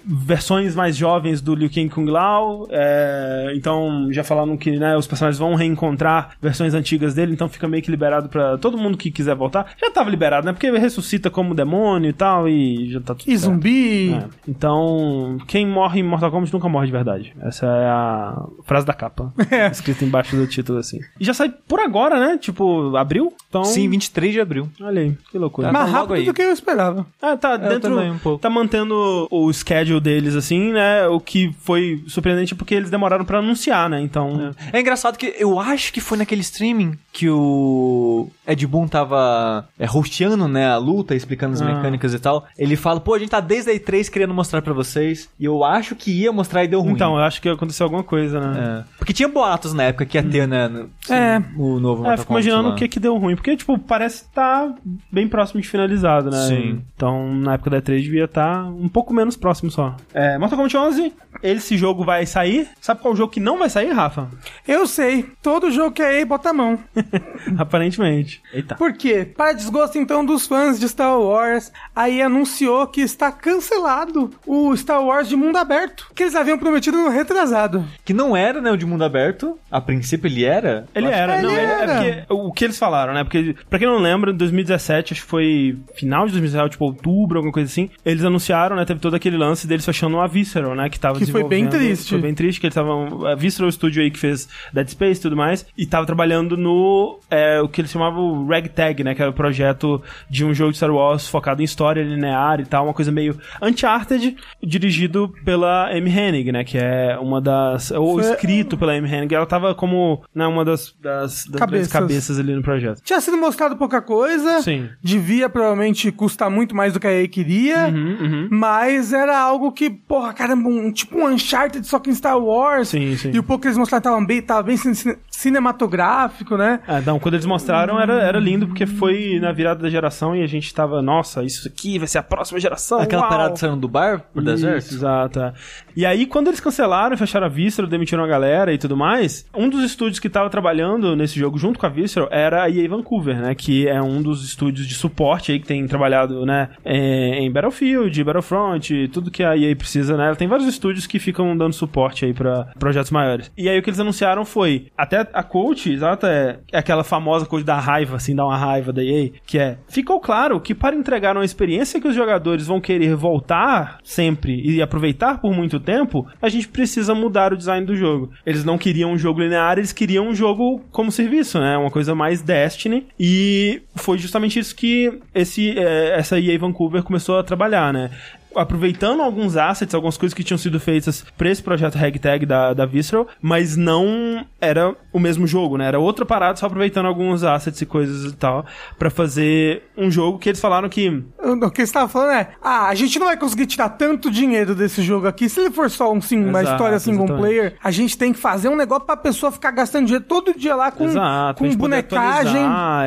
versões mais jovens do Liu Kang Kung Lao. é, então, já falaram que, né, os personagens vão reencontrar versões antigas dele, então fica meio que liberado pra todo mundo que quiser voltar. Já tava liberado, né? Porque ressuscita como demônio e tal, e já tá tudo E certo. zumbi. É. Então, quem morre em Mortal Kombat nunca morre de verdade. Essa é a frase da capa. Escrita embaixo do título, assim. E já sai por agora, né? Tipo, abril? Então. Sim, 23 de abril. Olha aí, que loucura. Tá Mais logo rápido aí. do que eu esperava. Ah, tá dentro. também, um pouco. Tá mantendo o schedule deles, assim, né? O que foi surpreendente porque eles demoraram pra anunciar, né? Então. É engraçado que eu acho que foi naquele streaming que o Ed Boon tava é, hosteando, né, a luta, explicando as Ah. mecânicas e tal. Ele fala, pô, a gente tá desde a E3 querendo mostrar pra vocês. E eu acho que ia mostrar e deu ruim. Então, eu acho que aconteceu alguma coisa, né? É. Porque tinha boatos na época que ia ter, né? no- É. O novo É, Mortal fico Kombat imaginando lá. o que que deu ruim. Porque, tipo, parece estar bem próximo de finalizado, né? Sim. Então, na época da E3 devia estar um pouco menos próximo só. É, Mortal Kombat 11, esse jogo vai sair. Sabe qual jogo que não vai sair, Rafa? Eu sei, todo jogo que é EA bota a mão. Aparentemente. Eita. Por quê? Para desgosto então dos fãs de Star Wars, a EA anunciou que está cancelado o Star Wars de mundo aberto, que eles haviam prometido no retrasado. Que não era, né, o de mundo aberto. A princípio ele era. Ele era, não, ele- era. é porque o que eles falaram, né? Porque, pra quem não lembra, em 2017, acho que foi final de 2017, tipo outubro, alguma coisa assim, eles anunciaram, né? Teve todo aquele lance deles fechando a Visceral, né? Que tava Que foi bem triste. Foi bem triste, que eles estavam. A Visceral Studio aí que fez Dead Space e tudo mais, e tava trabalhando no. é, o que eles chamavam Ragtag, né? Que era o projeto de um jogo de Star Wars focado em história linear e tal, uma coisa meio Uncharted, dirigido pela Amy Hennig, né? Que é uma das. Ou Foi- escrito pela Amy Hennig. Ela tava como né, uma das, das, das Cabeças. cabeças ali no projeto. Tinha sido mostrado pouca coisa, Sim. devia provavelmente custar muito mais do que a EA queria, Uhum, uhum. mas era algo que, porra, caramba, um, tipo um Uncharted só que em Star Wars. Sim, sim. E o pouco que eles mostraram tava bem, tava bem cine- cinematográfico, né? Ah, não, quando eles mostraram era, era lindo porque foi na virada da geração e a gente tava, nossa, isso aqui vai ser a próxima geração. Aquela uau! parada saindo do bar pro Isso, deserto. Exato. E aí, quando eles cancelaram, fecharam a Visceral, demitiram a galera e tudo mais, um dos estúdios que tava trabalhando nesse jogo junto com a Visceral era a EA Vancouver, né? Que é um dos estúdios de suporte aí que tem trabalhado, né? é, em Battlefield, Battlefront, tudo que a EA precisa, né? Ela tem vários estúdios que ficam dando suporte aí pra projetos maiores. E aí o que eles anunciaram foi, até a coach, exato, é, é aquela famosa coisa da raiva, assim, dá uma raiva da EA, que é, ficou claro que para entregar uma experiência que os jogadores vão querer voltar sempre e aproveitar por muito tempo, a gente precisa mudar o design do jogo. Eles não queriam um jogo linear, eles queriam um jogo como serviço, né? Uma coisa mais Destiny. E foi justamente isso que esse, é, essa EA Vancouver começou a trabalhar, né? Aproveitando alguns assets, algumas coisas que tinham sido feitas pra esse projeto Ragtag da, da Visceral, mas não era o mesmo jogo, né? Era outra parada, só aproveitando alguns assets e coisas e tal, pra fazer um jogo que eles falaram que O que você tava falando é, ah, a gente não vai conseguir tirar tanto dinheiro desse jogo aqui. Se ele for só um, sim, uma Exato, história single exatamente. player, a gente tem que fazer um negócio pra pessoa ficar gastando dinheiro todo dia lá com, Exato, com bonecagem.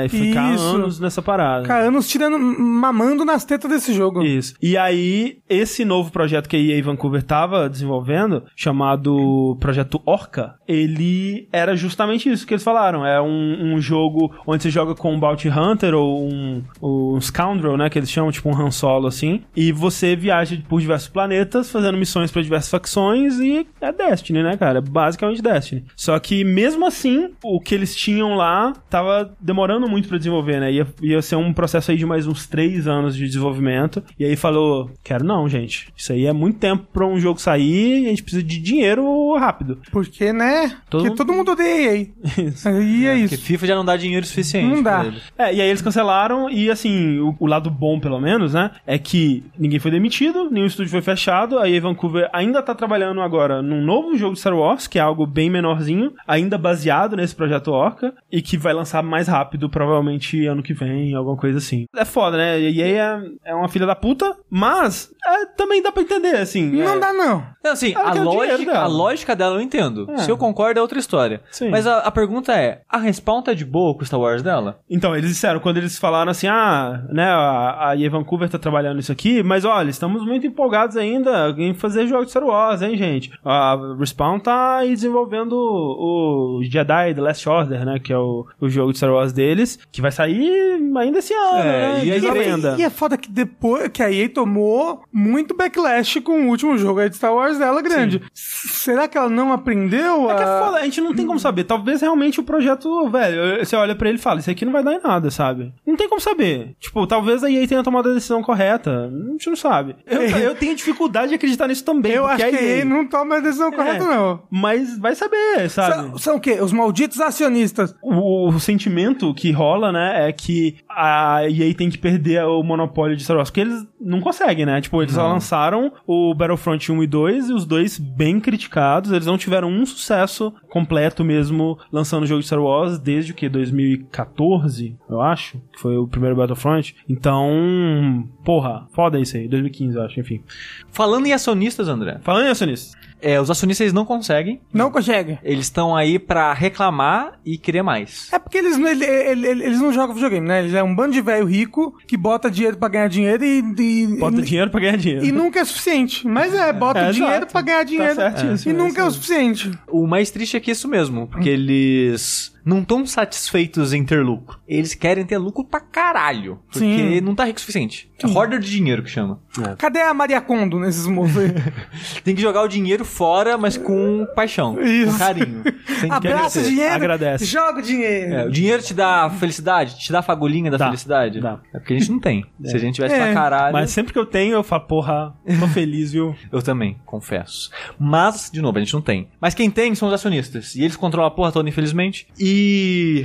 e ficar Isso. anos nessa parada. Ficar anos tirando, mamando nas tetas desse jogo. Isso. E aí, esse novo projeto que a EA Vancouver tava desenvolvendo, chamado Projeto Orca, ele era justamente isso que eles falaram. É um, um jogo onde você joga com um Bounty Hunter ou um, um Scoundrel, né? Que eles chamam, tipo um Han Solo, assim. E você viaja por diversos planetas, fazendo missões para diversas facções e é Destiny, né, cara? É basicamente Destiny. Só que, mesmo assim, o que eles tinham lá tava demorando muito pra desenvolver, né? Ia, ia ser um processo aí de mais uns três anos de desenvolvimento. E aí falou, quero não, gente. Isso aí é muito tempo pra um jogo sair e a gente precisa de dinheiro rápido. Porque, né? Todo Porque mundo- todo mundo odeia EA. Isso. Aí é, Porque isso. FIFA já não dá dinheiro suficiente. Não dá. É, e aí eles cancelaram e assim, o, o lado bom pelo menos, né, é que ninguém foi demitido, nenhum estúdio foi fechado, a EA Vancouver ainda tá trabalhando agora num novo jogo de Star Wars, que é algo bem menorzinho, ainda baseado nesse projeto Orca, e que vai lançar mais rápido, provavelmente ano que vem, alguma coisa assim. É foda, né, a EA é, é uma filha da puta, mas é, também dá pra entender, assim. Não é, dá, não. Não, assim, Ela a dinheiro lógica, dela. a lógica dela eu entendo. É. Se eu concordo é outra história. Sim. Mas a, a pergunta é, a Respawn tá de boa com o Star Wars dela? Então, eles disseram, quando eles falaram assim, ah, né, a, a EA Vancouver tá trabalhando nisso aqui, mas olha, estamos muito empolgados ainda em fazer jogos de Star Wars, hein, gente? A Respawn tá aí desenvolvendo o, o Jedi The Last Order, né, que é o, o jogo de Star Wars deles, que vai sair ainda esse ano, É, né, e E, lenda. e é foda que depois que a EA tomou muito backlash com o último jogo aí de Star Wars dela grande. Será que ela não aprendeu É que é a... foda, a gente não tem como saber. Talvez realmente o projeto, velho, você olha pra ele e fala, isso aqui não vai dar em nada, sabe? Não tem como saber. Tipo, talvez a EA tenha tomado a decisão correta. A gente não sabe. Eu, eu tenho dificuldade de acreditar nisso também. Eu acho que é a EA não toma a decisão correta, não. Mas vai saber, sabe? São, são o quê? Os malditos acionistas. O, o sentimento que rola, né, é que a EA tem que perder o monopólio de Star Wars, porque eles não conseguem, né? Tipo, eles só lançaram o Battlefront 1 e 2 e os dois bem criticados, eles não tiveram um sucesso completo mesmo lançando o jogo de Star Wars desde o que 2014, eu acho, que foi o primeiro Battlefront. Então, porra, foda isso aí, 2015, eu acho, enfim. Falando em acionistas, André, Falando em acionistas, é, os acionistas não conseguem. Não consegue. Eles estão aí pra reclamar e querer mais. É porque eles, ele- ele- ele- eles não jogam videogame, né? Eles é um bando de velho rico que bota dinheiro pra ganhar dinheiro e... e bota e, dinheiro pra ganhar dinheiro. E nunca é suficiente. Mas é, bota É, dinheiro pra ganhar dinheiro. Tá certíssimo, e é nunca é o suficiente. O mais triste é que é isso mesmo, porque eles não estão satisfeitos em ter lucro. Eles querem ter lucro pra caralho. Porque Sim. não tá rico o suficiente. É horda de dinheiro que chama. Cadê a Maria Kondo nesses aí? Tem que jogar o dinheiro fora, mas com paixão. Isso. Com carinho. Sem Abraça o dinheiro, Agradece. joga o dinheiro. É, o dinheiro te dá felicidade? Te dá a fagulhinha da Dá, felicidade? dá. É porque a gente não tem. Se a gente tivesse É. pra caralho. Mas sempre que eu tenho, eu falo, porra, tô feliz, viu? Eu também, confesso. Mas, de novo, a gente não tem. Mas quem tem são os acionistas. E eles controlam a porra toda, infelizmente. E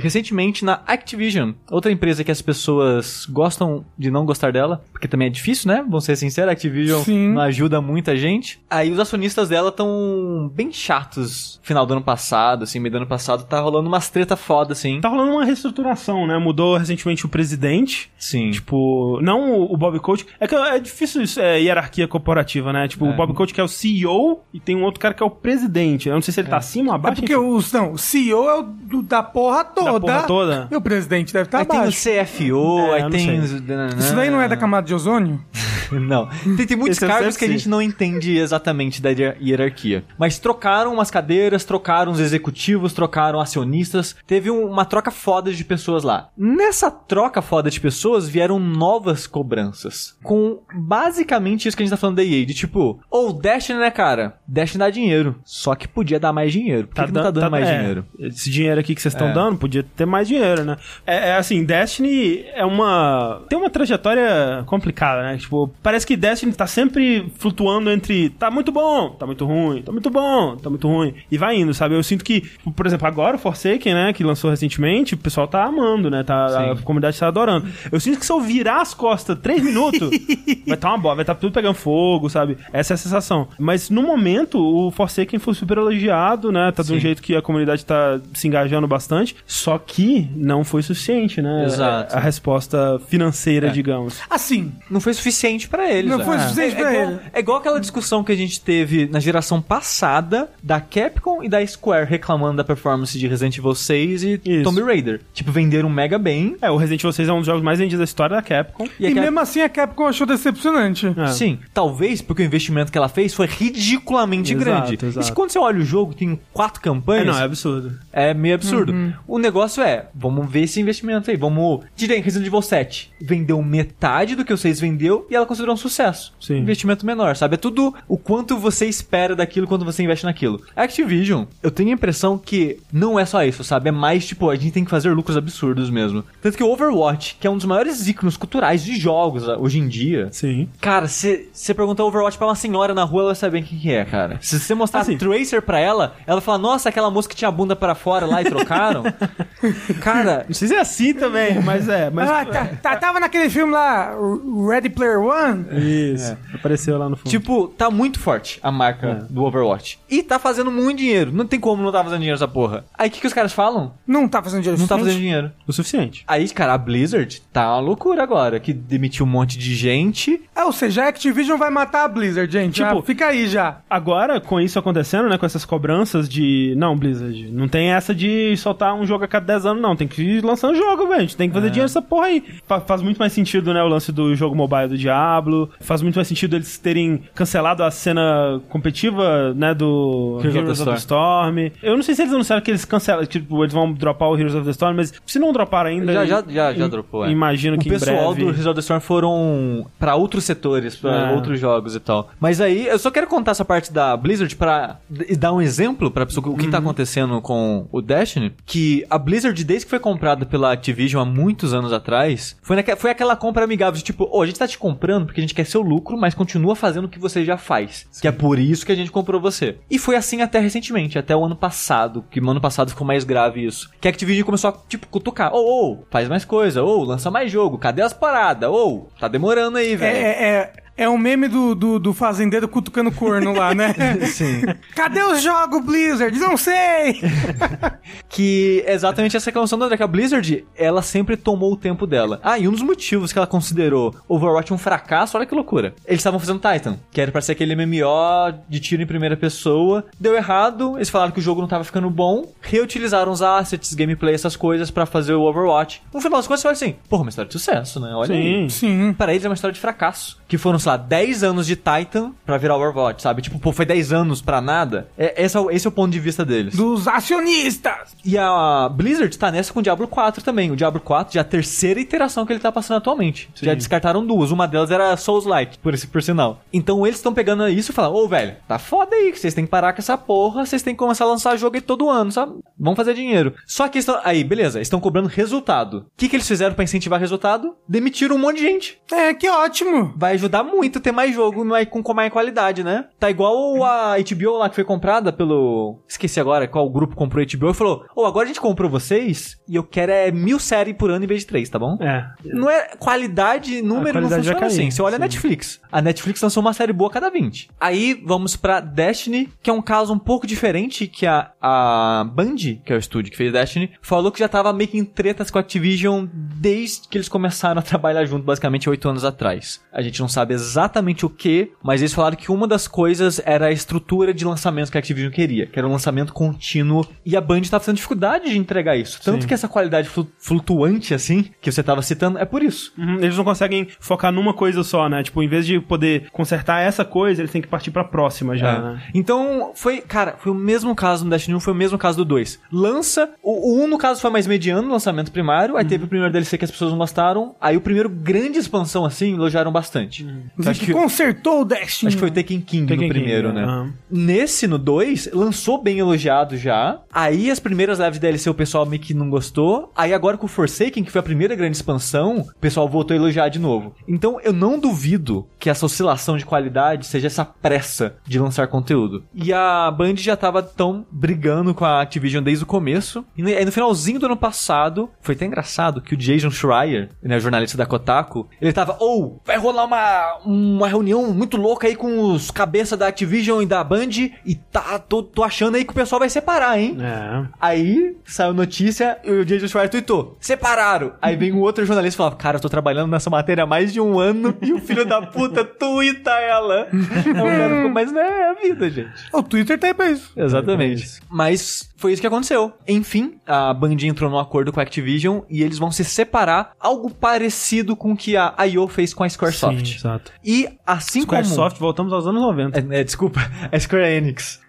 recentemente na Activision, outra empresa que as pessoas gostam de não gostar dela, porque também é difícil, né? Vamos ser sinceros, a Activision Sim. não ajuda muita gente. Aí os acionistas dela estão bem chatos. Final do ano passado, assim, meio do ano passado, tá rolando umas treta foda, assim. Tá rolando uma reestruturação, né? Mudou recentemente o presidente. Sim. Tipo, não o, Bob Coach. É que é difícil isso, é, hierarquia corporativa, né? Tipo, o Bob Coach que é o CEO e tem um outro cara que é o presidente. Eu não sei se ele tá acima ou É abaixo. porque o, não, o CEO é o do- da porra toda. porra toda. E o presidente deve estar Aí tem o abaixo. CFO, É, aí tem. os- Isso daí não é da camada de ozônio? Não. Tem, tem muitos é cargos que a gente não entende exatamente da hier- hierarquia. Mas trocaram umas cadeiras, trocaram os executivos, trocaram acionistas. Teve um- uma troca foda de pessoas lá. Nessa troca foda de pessoas vieram novas cobranças. Com basicamente isso que a gente tá falando da EA. De tipo, ou Destiny, né, cara? Destiny dá dinheiro. Só que podia dar mais dinheiro. Por que, que não tá dando mais é, dinheiro? Esse dinheiro aqui que vocês estão É. dando, podia ter mais dinheiro, né? É, é assim, Destiny é uma. Tem uma trajetória complicada, né? Tipo, parece que Destiny tá sempre flutuando entre tá muito bom, tá muito ruim, tá muito bom, tá muito ruim. E vai indo, sabe? Eu sinto que, por exemplo, agora o Forsaken, né? Que lançou recentemente, o pessoal tá amando, né? Tá, a Sim. comunidade tá adorando. Eu sinto que se eu virar as costas três minutos, vai estar uma boa, vai estar tudo pegando fogo, sabe? Essa é a sensação. Mas no momento, o Forsaken foi super elogiado, né? Tá de um jeito que a comunidade tá se engajando bastante. Só que não foi suficiente, né? Exato. A resposta financeira, É. digamos. Assim, Não foi suficiente pra eles. Não foi suficiente pra igual, ele. É igual aquela discussão que a gente teve na geração passada da Capcom e da Square reclamando da performance de Resident Evil 6 e Isso. Tomb Raider. Tipo, venderam mega bem. É, o Resident Evil 6 é um dos jogos mais vendidos da história da Capcom. E, e, Cap- mesmo assim a Capcom achou decepcionante. É. Sim, talvez porque o investimento que ela fez foi ridiculamente Exato, grande. exato. E se quando você olha o jogo, tem quatro É, campanhas, não, é absurdo. é meio absurdo. Uhum. O negócio é, vamos ver esse investimento aí. Vamos. Direi, Resident Evil 7 vendeu metade do que o 6 vendeu e ela considerou um sucesso. Sim. Investimento menor, sabe? É tudo o quanto você espera daquilo quando você investe naquilo. A Activision, eu tenho a impressão que não é só isso, sabe? É mais tipo, a gente tem que fazer lucros absurdos mesmo. Tanto que o Overwatch, que é um dos maiores íconos culturais de jogos ah, hoje em dia, Sim. Cara, se você perguntar Overwatch pra uma senhora na rua, ela vai saber quem que é, cara. Se você mostrar Assim. Tracer pra ela, ela fala, nossa, aquela moça que tinha a bunda pra fora lá e trocaram. cara, Não sei se é assim também, mas é. Mas, Ah, tá, tá- tava naquele filme lá, Ready Player One. Isso. Apareceu lá no fundo. tipo, tá muito forte a marca É. do Overwatch. E tá fazendo muito dinheiro. Não tem como não tá fazendo dinheiro essa porra. Aí o que, que os caras falam? Não tá fazendo dinheiro Não tá fazendo dinheiro. o suficiente. Aí, cara, a Blizzard tá uma loucura agora, que demitiu um monte de gente. É, ou seja, a Activision vai matar a Blizzard, gente. Tipo, já fica aí já. Agora, com isso acontecendo, né, com essas cobranças de. Não, Blizzard, não tem essa de soltar um jogo a cada 10 anos, não. Tem que ir lançando jogo, velho. A gente tem que fazer dinheiro nessa porra aí. Fa- faz muito mais sentido, né, o lance do jogo mobile do Diablo. Faz muito mais sentido eles terem cancelado a cena competitiva, né, do Heroes Heroes, of the of the Storm. Eu não sei se eles anunciaram que eles cancelam, tipo, eles vão dropar o Heroes of the Storm, mas se não dropar ainda. Já, já, já, já dropou, é. Imagino que o pessoal em breve... do Resort the Storm foram pra outros setores, pra É. outros jogos e tal. Mas aí, eu só quero contar essa parte da Blizzard pra d- dar um exemplo pra pessoa o que tá acontecendo com o Destiny, que a Blizzard, desde que foi comprada pela Activision há muitos anos atrás, foi, naque- foi aquela compra amigável de tipo, ô, a gente tá te comprando porque a gente quer seu lucro, mas continua fazendo o que você já faz. Que é por isso que a gente comprou você. E foi assim até recentemente, até o ano passado, que no ano passado ficou mais grave isso. Que a Activision começou a, tipo, cutucar. Ô, ô, faz mais coisa. Ô, lança mais jogo. Cadê as paradas? Ô, tá demorando aí, É, velho. é, é, é o meme do, do, do fazendeiro cutucando corno lá, né? Sim. Cadê os jogos, Blizzard? Não sei! que é exatamente essa reclamação do André, que a Blizzard, ela sempre tomou o tempo dela. Ah, e um dos motivos que ela considerou Overwatch um fracasso, olha que loucura. Eles estavam fazendo Titan, que era pra ser aquele MMO de tiro em primeira pessoa. Deu errado, eles falaram que o jogo não tava ficando bom, reutilizaram os assets, gameplay, essas coisas pra fazer o Overwatch. No final das contas, foi assim, porra, uma história de sucesso, né? Olha aí. Sim. Sim. Para eles é uma história de fracasso. Que foram, sei lá, 10 anos de Titan pra virar Overwatch, sabe? Tipo, pô, foi 10 anos pra nada. É, esse, é o, esse é o ponto de vista deles. Dos acionistas! E a Blizzard tá nessa com o Diablo 4 também. O Diablo 4 já é a terceira iteração que ele tá passando atualmente. Já descartaram duas. Uma delas era Souls-like, por, esse- por sinal. Então eles estão pegando isso e falando, ô, velho, tá foda aí, que vocês têm que parar com essa porra, vocês têm que começar a lançar jogo aí todo ano, sabe? Vamos fazer dinheiro. Só que estão... Aí, beleza, estão cobrando resultado. O que, que eles fizeram pra incentivar resultado? Demitiram um monte de gente. É, que ótimo! Vai ajudar muito ter mais jogo mais, com, com mais qualidade, né? Tá igual a HBO lá que foi comprada pelo. Esqueci agora qual grupo comprou a HBO e falou: Ô, agora a gente comprou vocês e eu quero é mil séries por ano em vez de três, tá bom? É. Não é qualidade, número não qualidade vai funciona cair, assim. Você olha a sim. Netflix. A Netflix lançou uma série boa a cada 20. Aí vamos pra Destiny, que é um caso um pouco diferente que a, a Band, que é o estúdio que fez Destiny, falou que já tava meio que em tretas com a Activision desde que eles começaram a trabalhar junto, basicamente oito anos atrás. A gente não sabe exatamente o que, mas eles falaram que uma das coisas era a estrutura de lançamento que a Activision queria, que era um lançamento contínuo, e a Band tava tendo dificuldade de entregar isso. Tanto Sim. que essa qualidade flu- flutuante, assim, que você tava citando, é por isso. Uhum, Eles não conseguem focar numa coisa só, né? Tipo, em vez de poder consertar essa coisa, eles têm que partir pra próxima já, É. né? Então, foi, cara, foi o mesmo caso no Destiny 1, foi o mesmo caso do 2. Lança, o, o 1 no caso foi mais mediano, no lançamento primário, aí teve o primeiro DLC que as pessoas não gostaram, aí o primeiro grande expansão assim, elogiaram bastante. Dizer Acho que, consertou o Destiny. acho que foi o Taken King Taken no King, primeiro, né? aham. Nesse, no 2, lançou bem elogiado já. Aí as primeiras lives de DLC o pessoal meio que não gostou. Aí agora com o Forsaken, que foi a primeira grande expansão, o pessoal voltou a elogiar de novo. Então eu não duvido que essa oscilação de qualidade seja essa pressa de lançar conteúdo. E a Band já tava tão brigando com a Activision desde o começo. E aí no finalzinho do ano passado, foi até engraçado que o Jason Schreier, né, jornalista da Kotaku, ele tava, ou vai rolar uma, uma reunião muito louca aí com os cabeças da Activision e da Band e tá, tô, tô achando aí que o pessoal vai separar, hein? É. Aí saiu notícia e o Jason Schreier tweetou: separaram. Aí vem um outro jornalista e falava: Cara, eu tô trabalhando nessa matéria há mais de um ano e o filho da puta tuita ela. Cara ficou, mas não é a vida, gente. O Twitter aí pra isso. Exatamente. Mas foi isso que aconteceu. Enfim, a Band entrou num acordo com a Activision e eles vão se separar, algo parecido com o que a IO fez com a Squaresoft. Sim, exato. E assim Squaresoft, voltamos aos anos 90. como. É, é, desculpa, a Square Enix.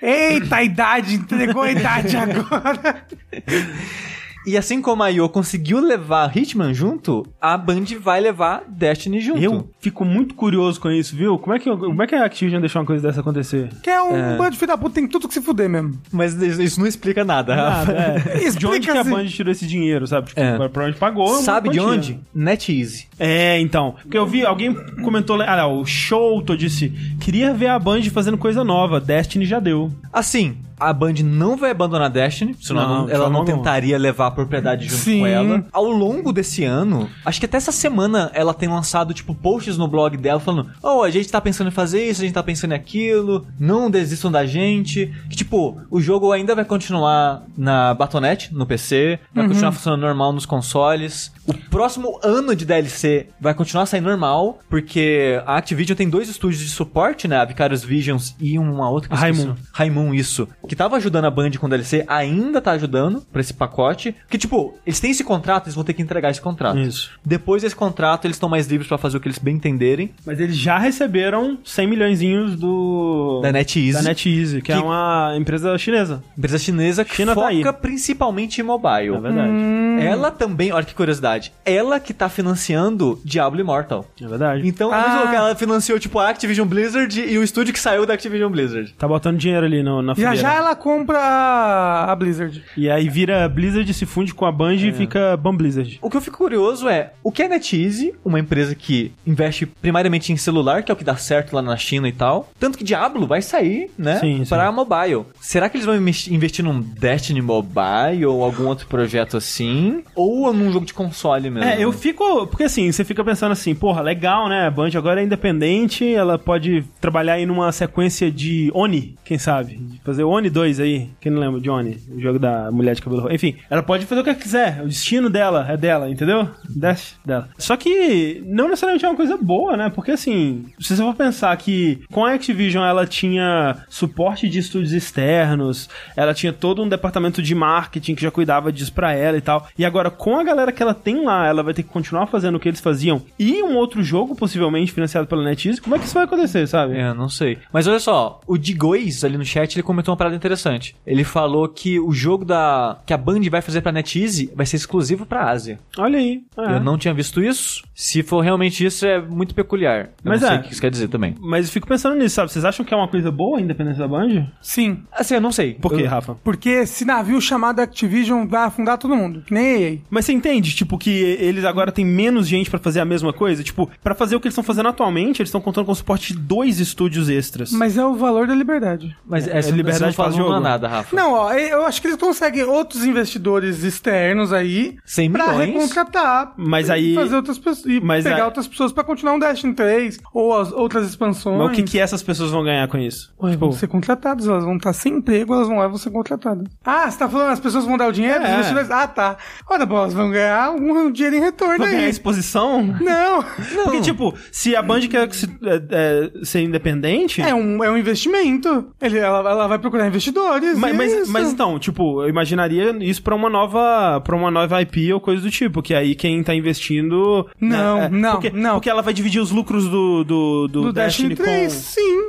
Eita, a idade, entregou a idade agora. E assim como a IO conseguiu levar Hitman junto, a Band vai levar Destiny junto. Eu fico muito curioso com isso, viu? Como é que, como é que a Activision deixou uma coisa dessa acontecer? Que é um bando de filho da puta, tem tudo que se fuder mesmo. Mas isso não explica nada, Rafa. Nada, é. De onde que a. Band tirou esse dinheiro, sabe? Tipo, É. provavelmente pagou. uma Sabe de onde? NetEase. É, então. Porque eu vi, alguém comentou lá, ah, não, o Shouto disse, queria ver a Band fazendo coisa nova, Destiny já deu. Assim, a Band não vai abandonar Destiny, senão Não, não- de ela não alguma. tentaria levar a propriedade junto Sim. com ela. Ao longo desse ano, acho que até essa semana ela tem lançado, tipo, posts no blog dela falando: Oh, a gente tá pensando em fazer isso, a gente tá pensando em aquilo, não desistam da gente. Que, tipo, o jogo ainda vai continuar na Battle.net, no PC, vai Uhum. continuar funcionando normal nos consoles. O próximo ano de DLC vai continuar saindo normal, porque a Activision tem dois estúdios de suporte, né? A Vicarious Visions e uma outra que. Raimon. Raimon, isso. Que tava ajudando a Band com o DLC, ainda tá ajudando pra esse pacote. Que, tipo, eles têm esse contrato, eles vão ter que entregar esse contrato. Isso. Depois desse contrato, eles estão mais livres pra fazer o que eles bem entenderem. Mas eles já receberam 100 milhõeszinhos do... Da NetEase. Da NetEase, que, é Que- uma empresa chinesa. Empresa chinesa que China tá foca aí. principalmente em mobile. É verdade. Ela também, olha que curiosidade, ela que tá financiando Diablo Immortal. É verdade. Então, Ah. ela financiou, tipo, a Activision Blizzard e o estúdio que saiu da Activision Blizzard. Tá botando dinheiro ali no, na Já já ela compra a- a Blizzard. E aí vira Blizzard, se funde com a Band É. e fica Ban Blizzard. O que eu fico curioso é, o que é NetEase, uma empresa que investe primariamente em celular, que é o que dá certo lá na China e tal, tanto que Diablo vai sair, né, Sim, sim. pra mobile. Será que eles vão investi- investir num Destiny Mobile ou algum outro projeto assim? Ou num jogo de console mesmo? É, eu fico. Porque assim, você fica pensando assim, porra, legal, né? A Band agora é independente, ela pode trabalhar aí numa sequência de Oni, quem sabe? Fazer Oni 2 aí, quem não lembra Oni? O jogo da mulher de cabelo roxo. Enfim, ela pode fazer o que ela quiser, o destino dela é dela, entendeu? Dash dela. Só que não necessariamente é uma coisa boa, né? Porque assim, se você for pensar que com a Activision ela tinha suporte de estúdios externos, ela tinha todo um departamento de marketing que já cuidava disso pra ela e tal. E agora, com a galera que ela tem lá, ela vai ter que continuar fazendo o que eles faziam e um outro jogo, possivelmente financiado pela NetEase. Como é que isso vai acontecer, sabe? É, não sei. Mas olha só, o Digois ali no chat, ele comentou uma parada interessante. Ele falou que o jogo da que a Band vai fazer pra NetEase vai ser exclusivo pra Ásia. Olha aí. É. Eu não tinha visto isso. Se for realmente isso, é muito peculiar. Eu Mas não sei é. o que isso quer dizer também. Mas eu fico pensando nisso, sabe? Vocês acham que é uma coisa boa a independência da Band? Sim. Assim, eu não sei. Por quê, Eu- Rafa? Porque esse navio chamado Activision vai afundar todo mundo. Que nem EA. Mas você entende, tipo, que eles agora têm menos gente pra fazer a mesma coisa? Tipo, pra fazer o que eles estão fazendo atualmente, eles estão contando com o suporte de dois estúdios extras. Mas é o valor da liberdade. Mas É, essa é liberdade liberdade faz não jogo. é nada, Rafa. Não, ó, eu acho que eles conseguem outros investidores externos aí 100 pra milhões? recontratar. Mas e aí- Fazer outras pessoas. E Mas pegar aí- outras pessoas pra continuar um Destiny 3 ou as outras expansões. Mas o que, que essas pessoas vão ganhar com isso? Ué, tipo, vão ser contratadas, elas vão estar sem emprego, elas vão lá e vão ser contratadas. Ah, você tá falando as pessoas vão dar o dinheiro? É. Os investidores? Ah, tá. Ora, bom, elas vão ganhar um dinheiro em retorno vão ganhar aí. exposição? Não, Porque, tipo, se a Band quer se- é, é, ser independente. é um, é um investimento. Ele, ela, ela vai procurar investidores. Mas, é mas, isso. mas então, tipo, eu imaginaria isso pra uma nova para uma nova IP ou coisa do tipo, que aí quem tá investindo... Não, né, é, não, porque, não. Porque ela vai dividir os lucros do, do, do, do Destiny, 3, com... sim.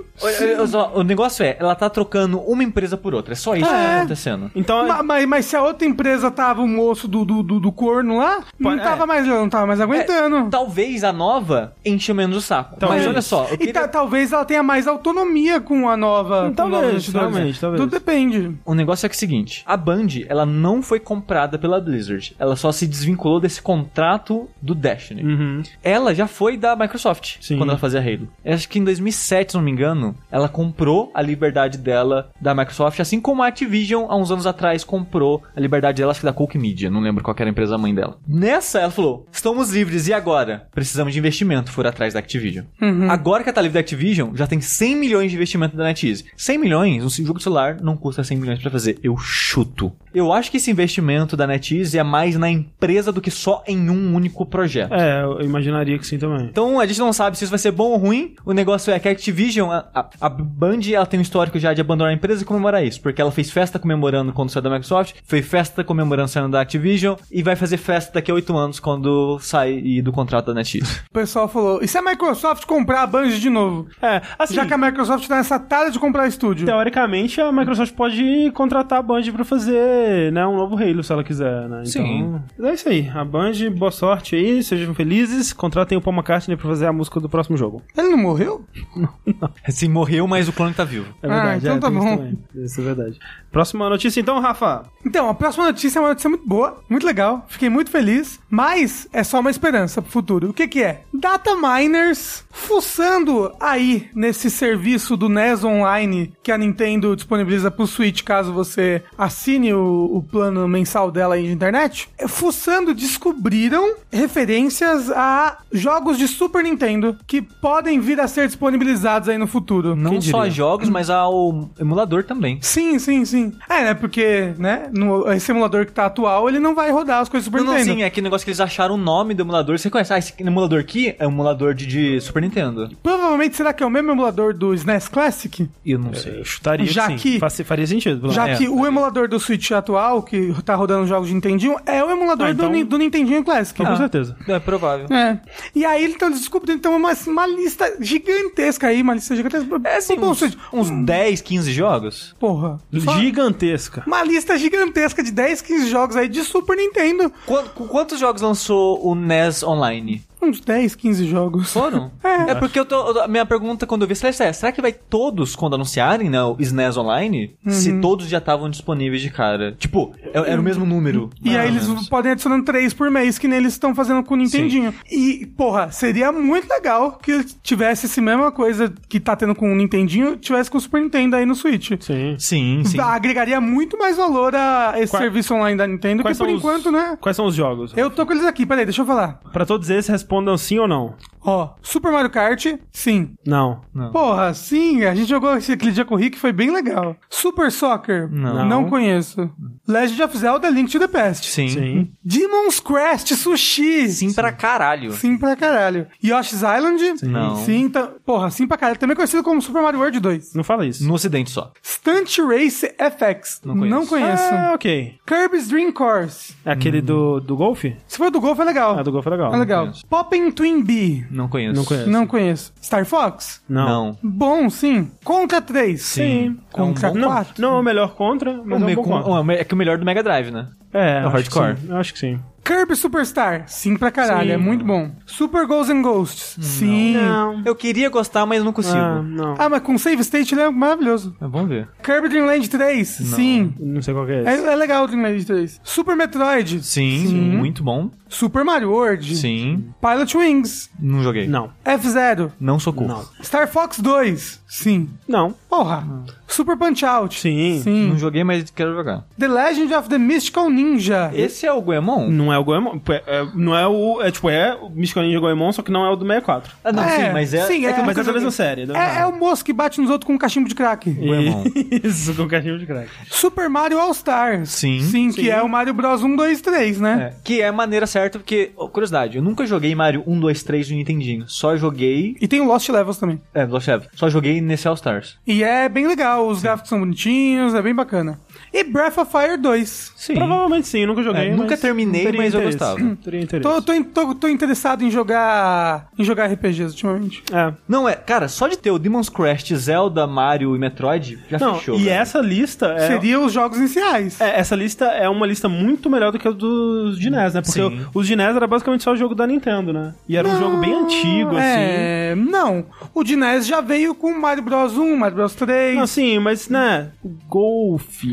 Só, O negócio é, ela tá trocando uma empresa por outra. É só isso que É. tá acontecendo. Então, Ma- Mas, mas se a outra empresa tava o moço do, do, do, do corno lá, não tava é. mais não tava mais aguentando. Talvez a nova enche menos o saco. Talvez. Mas olha só, eu E queria... ta- talvez ela tenha mais autonomia com a nova. com Talvez, novos investidores. talvez, talvez. Tudo depende. O negócio é que é o seguinte, a Band, ela não foi comprada pela Blizzard. Ela só se desvinculou desse contrato do Destiny. Uhum. Ela já foi da Microsoft Sim. quando ela fazia Halo. Eu acho que em 2007, se não me engano, ela comprou a liberdade dela da Microsoft, assim como a Activision, há uns anos atrás, comprou a liberdade dela, acho que da Coke Media, não lembro qual que era a empresa mãe dela. Nessa, ela falou: estamos livres, e agora? Precisamos de investimento, for atrás da Activision. Agora que ela tá livre da Activision, já tem 100 milhões de investimento da NetEase. 100 milhões, um jogo de celular não custa 100 milhões pra fazer. Eu chuto. Eu acho que esse investimento da NetEase é mais na empresa do que só em um único projeto. É, eu imaginaria que sim também. Então a gente não sabe se isso vai ser bom ou ruim. O negócio é que a Activision, a, a, a Band, ela tem um histórico já de abandonar a empresa e comemorar isso. Porque ela fez festa comemorando quando saiu da Microsoft, fez festa comemorando saindo da Activision e vai fazer festa daqui a oito anos quando sair do contrato da NetEase. O pessoal falou: e se a Microsoft comprar a Band de novo? É, assim, Já que a Microsoft tá nessa tara de comprar estúdio. teoricamente a Microsoft pode contratar a Band pra fazer, né, um novo Halo se ela quiser, né? Então, Sim. é isso aí. A Band, boa sorte aí, sejam felizes, contratem o Paul McCartney pra fazer a música do próximo jogo. Ele não morreu? Assim, morreu, mas o clone tá vivo. É Ah, verdade, então é, tá isso bom. também. Isso é verdade. Próxima notícia então, Rafa. Então, a próxima notícia é uma notícia muito boa, muito legal, fiquei muito feliz, mas é só uma esperança pro futuro. O que que é? Data miners fuçando aí nesse serviço do NES Online que a Nintendo disponibiliza pro Switch, caso você assine o, o plano mensal dela aí de internet. É, Fuçando, descobriram referências a jogos de Super Nintendo que podem vir a ser disponibilizados aí no futuro. Não só jogos, mas ao emulador também. Sim, sim, sim. É, né? Porque, né? No, esse emulador que tá atual, ele não vai rodar as coisas do Super Não, não, Nintendo. sim, é aquele negócio que eles acharam o nome do emulador. Você conhece? Ah, esse emulador aqui é um emulador de, de Super Nintendo. Provavelmente será que é o mesmo emulador do SNES Classic? Eu não sei. Eu chutaria Já que, que- sim. Faça- faria sentido. pelo Já menos. que é, o emulador do Switch atual, que tá rodando jogos de Nintendinho, é o emulador Ah, então- do, do Nintendinho Classic. Com certeza. É provável. É. E aí, então, desculpa, então uma, uma lista gigantesca aí, uma lista gigantesca. É assim, Bom, uns, Switch, uns 10, 15 jogos. Porra. só Gigantesca. Uma lista gigantesca de 10, 15 jogos aí de Super Nintendo. Qu- com quantos jogos lançou o NES Online? Uns 10, 15 jogos. Foram? É. É porque eu tô, a minha pergunta quando eu vi essa lista é, será que vai todos quando anunciarem, né, o SNES Online, se Uhum. todos já estavam disponíveis de cara? Tipo, é- era o mesmo número. E aí eles menos. podem adicionando três por mês, que nem eles estão fazendo com o Nintendinho. E, porra, seria muito legal que tivesse essa mesma coisa que tá tendo com o Nintendinho, tivesse com o Super Nintendo aí no Switch. Sim. Sim, sim. Agregaria muito mais valor a esse Quais- serviço online da Nintendo, que Quais por são os- enquanto, né? Quais são os jogos? Eu tô com eles aqui, peraí, deixa eu falar. Pra todos esses, respondam sim ou não. Ó, Super Mario Kart, sim. Não. Não. Porra, sim, a gente jogou esse- aquele dia com o Rick, foi bem legal. Super Soccer, Não. não conheço. Legend of Zelda, Link to the Past. Sim. Sim. Demon's Crest, Sushi. Sim pra caralho. Sim pra caralho. Yoshi's Island? Não. Sim, tá, porra, sim pra caralho. Também conhecido como Super Mario World 2. Não fala isso. No ocidente só. Stunt Race FX. Não conheço. Não conheço. Ah, ok. Kirby's Dream Course. É aquele do, do Golf? Se for do Golf, é legal. Ah, do Golf é legal. É legal. Poppin' Twin Bee. Não conheço. Não conheço. Não conheço. Star Fox? Não. Não. Bom, sim. Contra 3. Sim. Contra É um bom- Não, 4. não é o melhor contra, mas é um bom contra. é que o melhor do Mega Drive, né? É, o acho hardcore. que sim. Eu acho que sim. Kirby Superstar. Sim pra caralho. Sim. É muito bom. Super Ghosts and Ghosts. Sim. Não. Eu queria gostar, mas não consigo. Ah, não. Ah, mas com Save State ele é maravilhoso. Mas Vamos ver. Kirby Dream Land 3. Sim. Não sei qual que é esse. É, é legal o Dream Land 3. Super Metroid. Sim, muito bom. Super Mario World. Sim. Pilot Wings. Não joguei. Não. F-Zero. Não sou cool. Não. Star Fox 2. Sim. Não. Porra. Super Punch Out. Sim. Sim. Não joguei, mas quero jogar. The Legend of the Mystical Ninja. Esse é o Goemon? Não é o Goemon. É, é- não é o. É tipo, é o Mystical Ninja Goemon, só que não é o do 64. Ah, não, sim, mas é... sim, é que eu Mas é da mesma série. da É, é o moço que bate nos outros com um cachimbo de crack. Goemon. Isso, com cachimbo de crack. Super Mario All Stars. Sim. Sim, que é o Mario Bros 1, 2, 3, né? É, que é a maneira certa, porque, curiosidade, eu nunca joguei Mario 1, 2, 3 no Nintendinho. Só joguei. E tem o Lost Levels também. É, Lost Levels. Só joguei nesse All Stars. E é bem legal, os gráficos são bonitinhos, é bem bacana. E Breath of Fire 2. Sim. Provavelmente sim, eu nunca joguei. É, nunca mas terminei, mas eu gostava. Teria interesse. Tô, tô, tô, tô interessado em jogar em jogar RPGs ultimamente. É. Não, é, cara, só de ter o Demon's Crest, Zelda, Mario e Metroid, já Não, fechou. e cara. essa lista é. Seria os jogos iniciais. é, essa lista é uma lista muito melhor do que a dos de NES, né? Porque Sim. o- os de NES era basicamente só o jogo da Nintendo, né? E era um jogo bem antigo, assim. É, não. O de NES já veio com Mario Bros 1, Mario Bros 3, Não, sim, mas, né? Golf,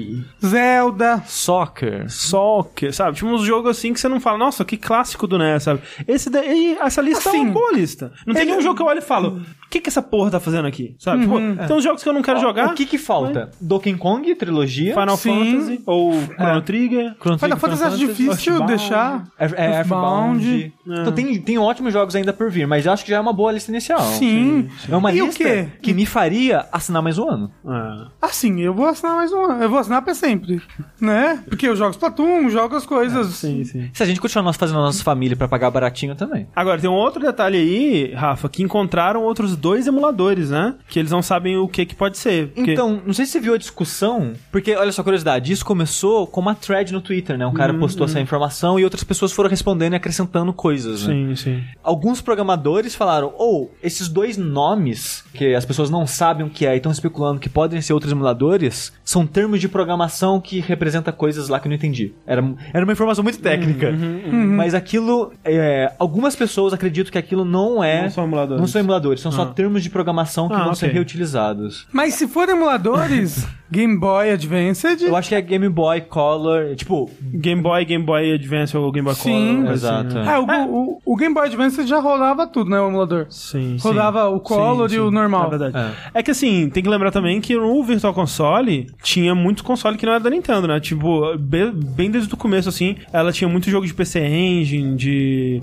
Zelda. Soccer. soccer, sabe? Tinha uns jogos assim que você não fala, nossa, que clássico do NES, sabe? Esse daí, essa lista é Assim, uma boa lista. Não tem ele- nenhum jogo que eu olho e falo, o que que essa porra tá fazendo aqui? Sabe? Tipo, tem uns jogos que eu não quero jogar. O que que falta? Donkey Kong, trilogia. Final Sim. Fantasy, ou Chrono Trigger. Chrono Final Fantasy acho difícil Earthbound. deixar. É, é Earthbound. Earthbound. Então tem, tem ótimos jogos ainda por vir, mas eu acho que já é uma boa lista inicial. Sim. É uma E o lista quê? que me faria assinar mais um ano. Ah. Assim, eu vou assinar mais um ano. Eu vou assinar pra sempre. Né? Porque eu jogo Splatoon, jogo as coisas. Sim, sim. Se a gente continuar nós fazendo a nossa família pra pagar baratinho também. Agora, tem um outro detalhe aí, Rafa, que encontraram outros dois emuladores, né? Que eles não sabem o que que pode ser. Porque... Então, não sei se você viu a discussão, porque, olha só, curiosidade, isso começou com uma thread no Twitter, né? Um cara postou essa informação e outras pessoas foram respondendo e acrescentando coisas, né? Sim, sim. Alguns programadores falaram, ou, esses dois nomes, que as pessoas não sabem o que é e estão especulando que podem ser outros emuladores, são termos de programação que representa coisas lá que eu não entendi. Era, era uma informação muito técnica. Mas aquilo, é, algumas pessoas acreditam que aquilo não é... Não são emuladores. Não são emuladores, são só Ah. termos de programação que Ah, vão ser ok. reutilizados. Mas se for emuladores, Game Boy Advanced. Eu acho que é Game Boy Color, tipo... Game Boy, Game Boy Advance ou Game Boy Sim. Color. Exato. né? É, o, o, o Game Boy Advance já rolava tudo, né? O emulador. Sim, sim. Rodava o Color Sim, e o sim. normal. É verdade. É. que assim, tem que lembrar também que no Virtual Console tinha muitos console que não era da Nintendo, né? Tipo, be- bem desde o começo, assim, ela tinha muito jogo de PC Engine, de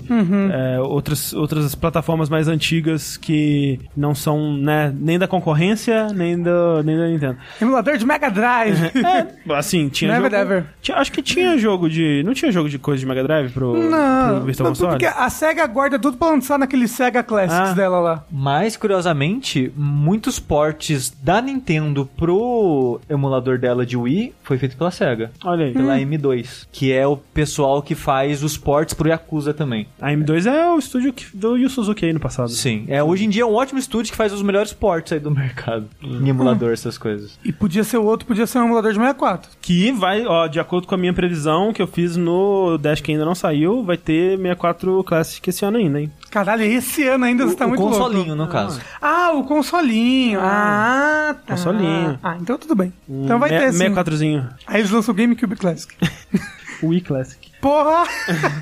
é, outras, outras plataformas mais antigas que não são, né, nem da concorrência, nem, do, nem da Nintendo. Emulador de Mega Drive. É, assim, tinha Never jogo... ever. Tinha- acho que tinha jogo de... Não tinha jogo de coisa de Mega Drive pro, Não, pro Virtual não, Console? porque a SEGA guarda tudo pra lançar naquele SEGA Classics Ah. dela lá. Mas, curiosamente, muitos portes da Nintendo pro emulador dela de Wii foi feito pela SEGA. Olha aí. Pela M2, que é o pessoal que faz os ports pro Yakuza também. A M2 é o estúdio que- do Yu Suzuki aí no passado. Sim, é, hoje em dia é um ótimo estúdio que faz os melhores ports aí do mercado. Em emulador, essas coisas. E podia ser o outro, podia ser um emulador de 64. Que vai, ó, de acordo com a minha previsão que eu fiz no Dash que ainda não saiu, vai ter 64 Classic esse ano ainda, hein? Caralho, esse ano ainda você tá o muito consolinho, louco. no caso. Ah, o consolinho. Ah, tá. Consolinho. Ah, então tudo bem. Então vai Me- ter sim. 64zinho. Aí eles lançam o GameCube Classic. Wii Classic. Porra!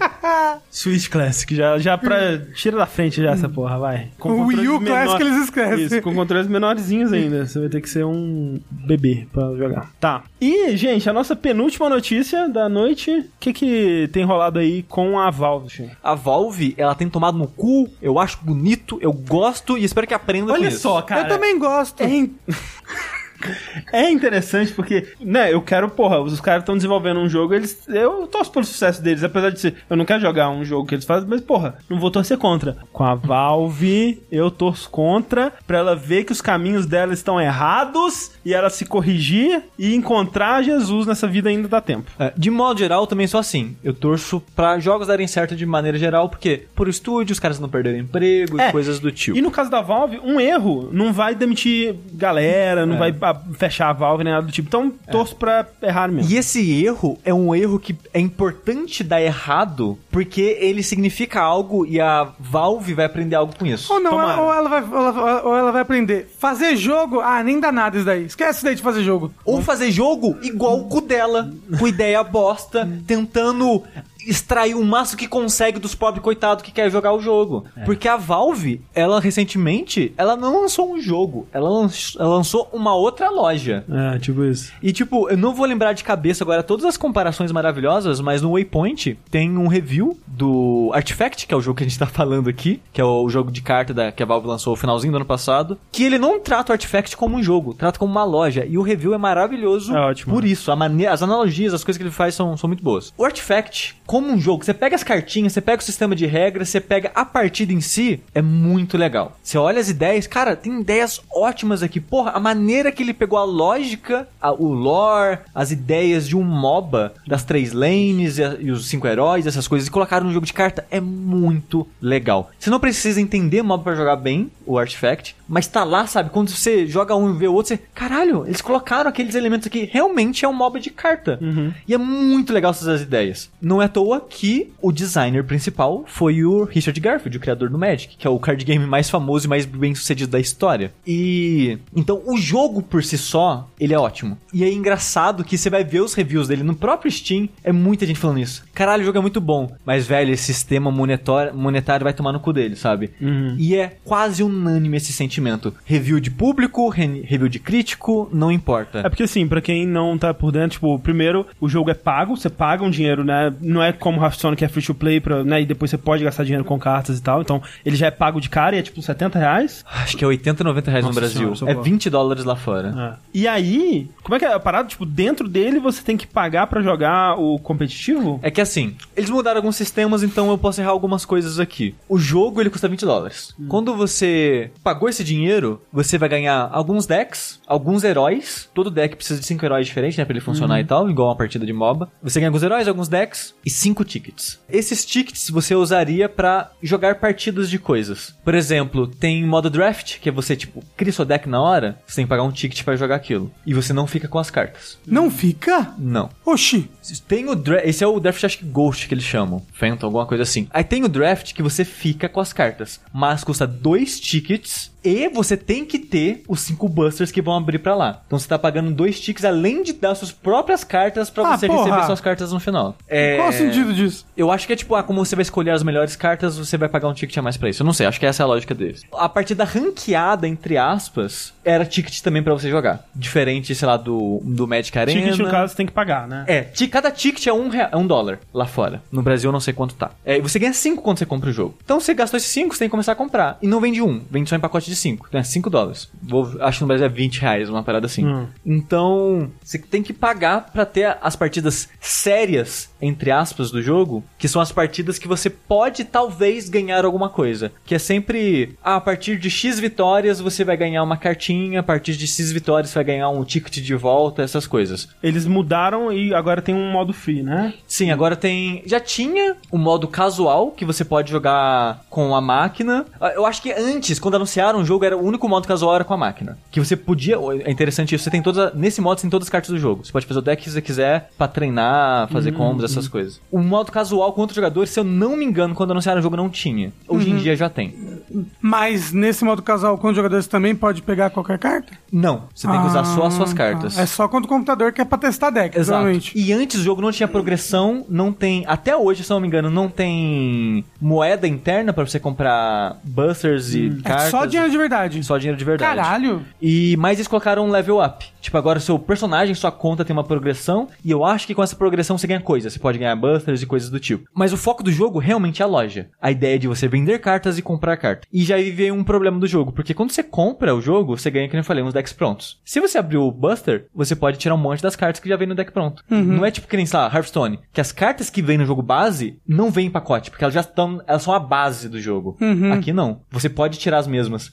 Switch Classic, já, já pra. Tira da frente já essa porra, vai. Com o Wii U controles Classic menor- eles esquecem. Isso, com controles menorzinhos ainda. Você vai ter que ser um bebê pra jogar. Tá. E, gente, a nossa penúltima notícia da noite. O que que tem rolado aí com a Valve, gente? A Valve, ela tem tomado no cu, eu acho bonito, eu gosto e espero que aprenda com Olha isso. só, cara. Eu também gosto. É, é interessante porque, né, eu quero, porra, os caras estão desenvolvendo um jogo, eles. Eu torço pelo sucesso deles, apesar de ser. Eu não quero jogar um jogo que eles fazem, mas, porra, não vou torcer contra. Com a Valve, eu torço contra pra ela ver que os caminhos dela estão errados e ela se corrigir e encontrar Jesus nessa vida ainda dá tempo. É, De modo geral, eu também sou assim. Eu torço pra jogos darem certo de maneira geral, porque por estúdio, os caras não perderam emprego É. e coisas do tipo. E no caso da Valve, um erro não vai demitir galera, não vai fechar a Valve nem nada do tipo. Então, torço pra errar mesmo. E esse erro é um erro que é importante dar errado, porque ele significa algo e a Valve vai aprender algo com isso. Ou não, Tomara. ou ela, vai, ou ela- ou ela vai aprender. Fazer jogo, ah, nem dá nada isso daí. Esquece isso daí de fazer jogo. Ou fazer jogo igual o cu dela, com ideia bosta, tentando extrair o máximo que consegue dos pobres coitados que quer jogar o jogo. Porque a Valve, ela recentemente, ela não lançou um jogo, ela lanç- ela lançou uma outra loja. É, tipo isso. E tipo, eu não vou lembrar de cabeça agora todas as comparações maravilhosas, mas no Waypoint tem um review do Artifact, que é o jogo que a gente tá falando aqui, que é o jogo de carta da, que a Valve lançou no finalzinho do ano passado, que ele não trata o Artifact como um jogo, trata como uma loja. E o review é maravilhoso É ótimo. por isso. A maneira, as analogias, as coisas que ele faz são, são muito boas. O Artifact, como um jogo, você pega as cartinhas, você pega o sistema de regras, você pega a partida em si, é muito legal. Você olha as ideias, cara, tem ideias ótimas aqui. Porra, a maneira que ele pegou a lógica, a- o lore, as ideias de um MOBA, das três lanes e, a- e os cinco heróis, essas coisas, e colocaram no jogo de carta, é muito legal. Você não precisa entender MOBA pra jogar bem, o Artifact, mas tá lá, sabe? Quando você joga um e vê o outro, você, caralho, eles colocaram aqueles elementos aqui, realmente é um MOBA de carta. E é muito legal essas ideias. Não é à toa que o designer principal foi o Richard Garfield, o criador do Magic, que é o card game mais famoso e mais bem sucedido da história. E então o jogo por si só, ele é ótimo. E é engraçado que você vai ver os reviews dele no próprio Steam, é muita gente falando isso. Caralho, o jogo é muito bom, mas velho, esse sistema monetário vai tomar no cu dele, sabe? E é quase unânime esse sentimento. Review de público, re- review de crítico, não importa. É porque assim, pra quem não tá por dentro, tipo, primeiro, o jogo é pago, você paga um dinheiro, né? Não é como Hearthstone que é free to play, pra, né? E depois você pode gastar dinheiro com cartas e tal. Então, ele já é pago de cara e é tipo 70 reais. Acho que é 80, 90 reais Nossa no Brasil. senhora, é socorro. 20 dólares lá fora. É. E aí, como é que é a parada? Tipo, dentro dele você tem que pagar pra jogar o competitivo? É que assim, eles mudaram alguns sistemas, então eu posso errar algumas coisas aqui. O jogo, ele custa 20 dólares. Quando você pagou esse dinheiro, você vai ganhar alguns decks, alguns heróis. Todo deck precisa de 5 heróis diferentes, né, pra ele funcionar e tal, igual uma partida de MOBA. Você ganha alguns heróis, alguns decks e 5 tickets. Esses tickets você usaria pra jogar partidas de coisas. Por exemplo, tem modo draft, que é você, tipo, cria seu deck na hora, você tem que pagar um ticket pra jogar aquilo. E você não fica com as cartas. Não fica? Não. Oxi. Tem o draft. Esse é o draft, acho que Ghost que eles chamam. Phantom, alguma coisa assim. Aí tem o draft que você fica com as cartas. Mas custa dois tickets E você tem que ter os cinco busters que vão abrir pra lá. Então você tá pagando dois tickets além de dar suas próprias cartas pra Ah, você porra. receber suas cartas no final. É... Qual o sentido disso? Eu acho que é tipo, ah, como você vai escolher as melhores cartas, você vai pagar um ticket a mais pra isso. Eu não sei, acho que essa é a lógica deles. A partida ranqueada, entre aspas, era ticket também pra você jogar. Diferente, sei lá, do, do Magic Arena. Ticket, no caso, tem que pagar, né? É, cada ticket é um, rea- é um dólar lá fora. No Brasil eu não sei quanto tá. É, e você ganha cinco quando você compra o jogo. Então você gastou esses cinco, você tem que começar a comprar. E não vende um, vende só em pacote de cinco. Então é cinco dólares. Vou, acho que no Brasil é 20 reais, uma parada assim. Hum. Então, você tem que pagar pra ter as partidas sérias, entre aspas, do jogo, que são as partidas que você pode talvez ganhar alguma coisa. Que é sempre, ah, a partir de X vitórias você vai ganhar uma cartinha, a partir de X vitórias você vai ganhar um ticket de volta, essas coisas. Eles mudaram e agora tem um modo free, né? Sim, agora tem. Já tinha o modo casual, que você pode jogar com a máquina. Ah, Eu acho que antes, quando anunciaram o jogo, era o único modo casual era com a máquina. Que você podia. É interessante isso, você tem todas. a- Nesse modo você tem todas as cartas do jogo. Você pode fazer o deck que você quiser pra treinar, fazer combos, essas coisas. O modo casual outros jogadores, se eu não me engano, quando anunciaram o jogo não tinha. Hoje em dia já tem. Mas nesse modo casal com os jogadores também pode pegar qualquer carta? Não, você tem que usar só as suas Ah, cartas. É só quando o computador quer pra testar deck, Exato. provavelmente. E antes o jogo não tinha progressão, não tem. Até hoje, se eu não me engano, não tem moeda interna pra você comprar busters e É cartas. só dinheiro de verdade. Só dinheiro de verdade. Caralho. E mais eles colocaram um level up. Tipo, agora seu personagem, sua conta tem uma progressão. E eu acho que com essa progressão você ganha coisas. Você pode ganhar busters e coisas do tipo. Mas o foco do jogo realmente é a loja. A ideia é de você vender cartas e comprar carta. E já aí veio um problema do jogo. Porque quando você compra o jogo, você ganha, como eu falei, uns decks prontos. Se você abrir o Buster, você pode tirar um monte das cartas que já vem no deck pronto. Não é tipo que nem, sei lá, Hearthstone. Que as cartas que vêm no jogo base não vêm em pacote. Porque elas já estão. Elas são a base do jogo. Aqui não. Você pode tirar as mesmas.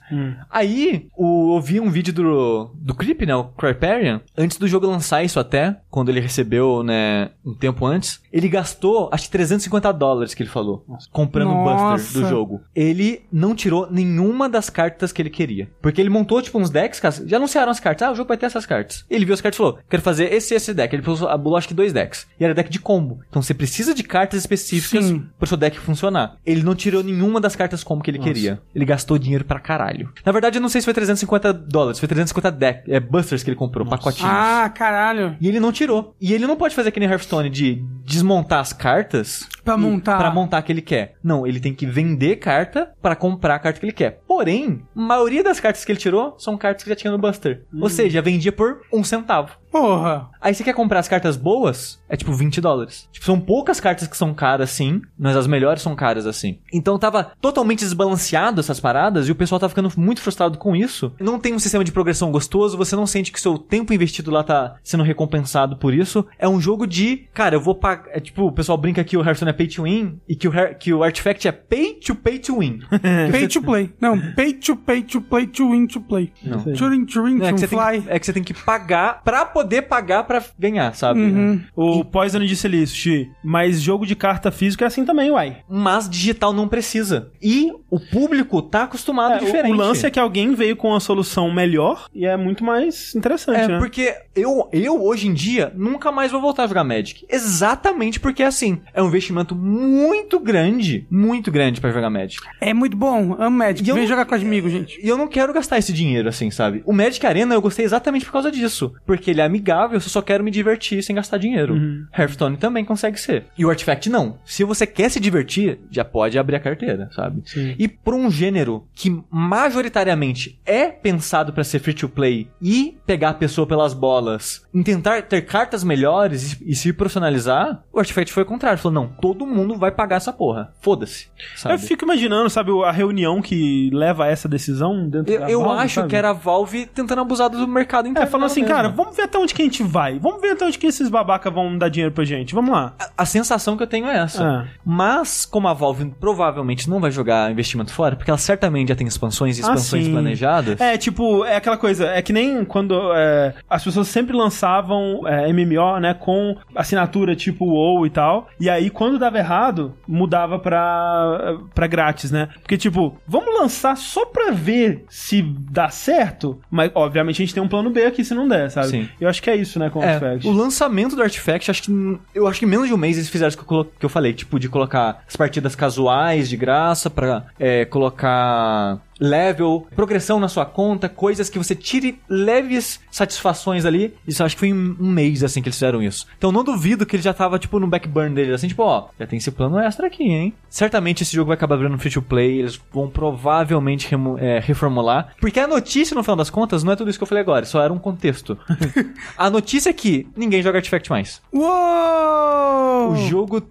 Aí, o, eu vi um vídeo do, do Creep, né? O Cryperian. Antes do jogo lançar isso até, quando ele recebeu, né? Um tempo antes. Ele gastou, acho que 350 dólares que ele falou. Comprando o Buster Nossa. do jogo. Ele não tirou nenhuma das cartas que ele queria. Porque ele montou, tipo, uns decks, já anunciaram as cartas. Ah, o jogo vai ter essas cartas. Ele viu as cartas e falou, quero fazer esse e esse deck. Ele pulou, acho que dois decks. E era deck de combo. Então você precisa de cartas específicas Sim. pro seu deck funcionar. Ele não tirou nenhuma das cartas como que ele queria. Ele gastou dinheiro pra caralho. Na verdade, eu não sei se foi 350 dólares, foi 350 deck, é, busters que ele comprou, pacotinhos. Ah, caralho. E ele não tirou. E ele não pode fazer que nem Hearthstone de desmontar as cartas Pra e- montar. Pra montar que ele quer. Não, ele tem que vender carta pra comprar a carta que ele quer. Porém, a maioria das cartas que ele tirou são cartas que já tinha no Buster. Ou seja, vendia por um centavo. Porra. Aí você quer comprar as cartas boas, é tipo 20 dólares. Tipo, são poucas cartas que são caras assim, mas as melhores são caras assim. Então tava totalmente desbalanceado essas paradas e o pessoal tava ficando muito frustrado com isso. Não tem um sistema de progressão gostoso, você não sente que seu tempo investido lá tá sendo recompensado por isso. É um jogo de, cara, eu vou pagar. É tipo, o pessoal brinca que o Hearthstone é pay to win e que o, Hear- que o Artifact é pay to pay to win. Pay to play. Não, pay to pay to play to win to play. Não. Turing, turing, É que, to você tem fly. que, é que você tem que pagar pra poder pagar pra ganhar, sabe? Uhum. O Poison disse ali, Sushi, mas jogo de carta físico é assim também, uai. Mas digital não precisa. E o público tá acostumado É, o- diferente. o lance é que alguém veio com uma solução melhor e é muito mais interessante, É, né? porque eu, eu, hoje em dia, nunca mais vou voltar a jogar Magic. Exatamente porque, assim, é um investimento muito grande, muito grande pra jogar Magic. É muito bom. Amo Magic. E eu jogar com comigo, gente. E eu não quero gastar esse dinheiro, assim, sabe? O Magic Arena eu gostei exatamente por causa disso. Porque ele é amigável, eu só quero me divertir sem gastar dinheiro. Hearthstone também consegue ser. E o Artifact não. Se você quer se divertir, já pode abrir a carteira, sabe? Sim. E por um gênero que majoritariamente é pensado pra ser free to play e pegar a pessoa pelas bolas, tentar ter cartas melhores e, e se profissionalizar, o Artifact foi o contrário. Falou, não, todo mundo vai pagar essa porra. Foda-se. Eu fico imaginando, sabe, a reunião que leva a essa decisão dentro Eu, da eu Valve, acho sabe? que era a Valve tentando abusar do mercado É, interno. falando assim, mesmo. cara, vamos ver até onde que a gente vai. Vamos ver até onde que esses babaca vão dar dinheiro pra gente. Vamos lá. A, a sensação que eu tenho é essa. É. Mas, como a Valve provavelmente não vai jogar investimento fora, porque ela certamente já tem expansões e expansões Ah, planejadas. É, tipo, é aquela coisa, é que nem quando é, as pessoas sempre lançavam é, MMO, né, com assinatura tipo WoW e tal, e aí quando dava errado, mudava pra, pra grátis, né? Porque, tipo, vamos lançar só pra ver se dá certo, mas obviamente a gente tem um plano B aqui se não der, sabe? Sim. Eu acho que é isso, né, com o É, Artifact. o lançamento do Artifact, acho que eu acho que em menos de um mês eles fizeram isso que eu, colo- que eu falei, tipo, de colocar as partidas casuais de graça pra é, colocar level, progressão na sua conta, coisas que você tire leves satisfações ali. Isso acho que foi em um mês, assim, que eles fizeram isso. Então não duvido que ele já tava, tipo, no backburn dele, assim, tipo, ó, já tem esse plano extra aqui, hein? Certamente esse jogo vai acabar virando free to play, eles vão provavelmente é, reformular. Porque a notícia, no final das contas, não é tudo isso que eu falei agora, só era um contexto. a notícia é que ninguém joga Artifact mais. Uou! O jogo,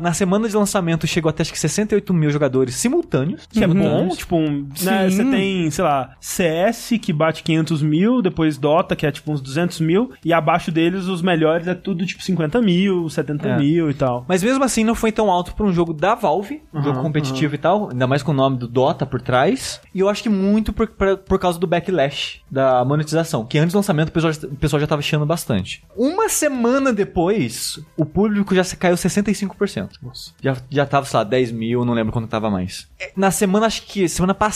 na semana de lançamento, chegou até acho que 68 mil jogadores simultâneos. Que é bom, tipo, um, né, você tem, sei lá, CS que bate 500 mil, depois Dota que é tipo uns 200 mil, e abaixo deles os melhores é tudo tipo 50 mil, 70 É. mil e tal. Mas mesmo assim não foi tão alto pra um jogo da Valve, um Aham, jogo competitivo e tal, ainda mais com o nome do Dota por trás. E eu acho que muito por, por, por causa do backlash da monetização, que antes do lançamento o pessoal, já- o pessoal já tava chiando bastante. Uma semana depois, o público já caiu 65%. Nossa. Já, já tava, sei lá, 10 mil, não lembro quanto tava mais. Na semana, acho que semana passada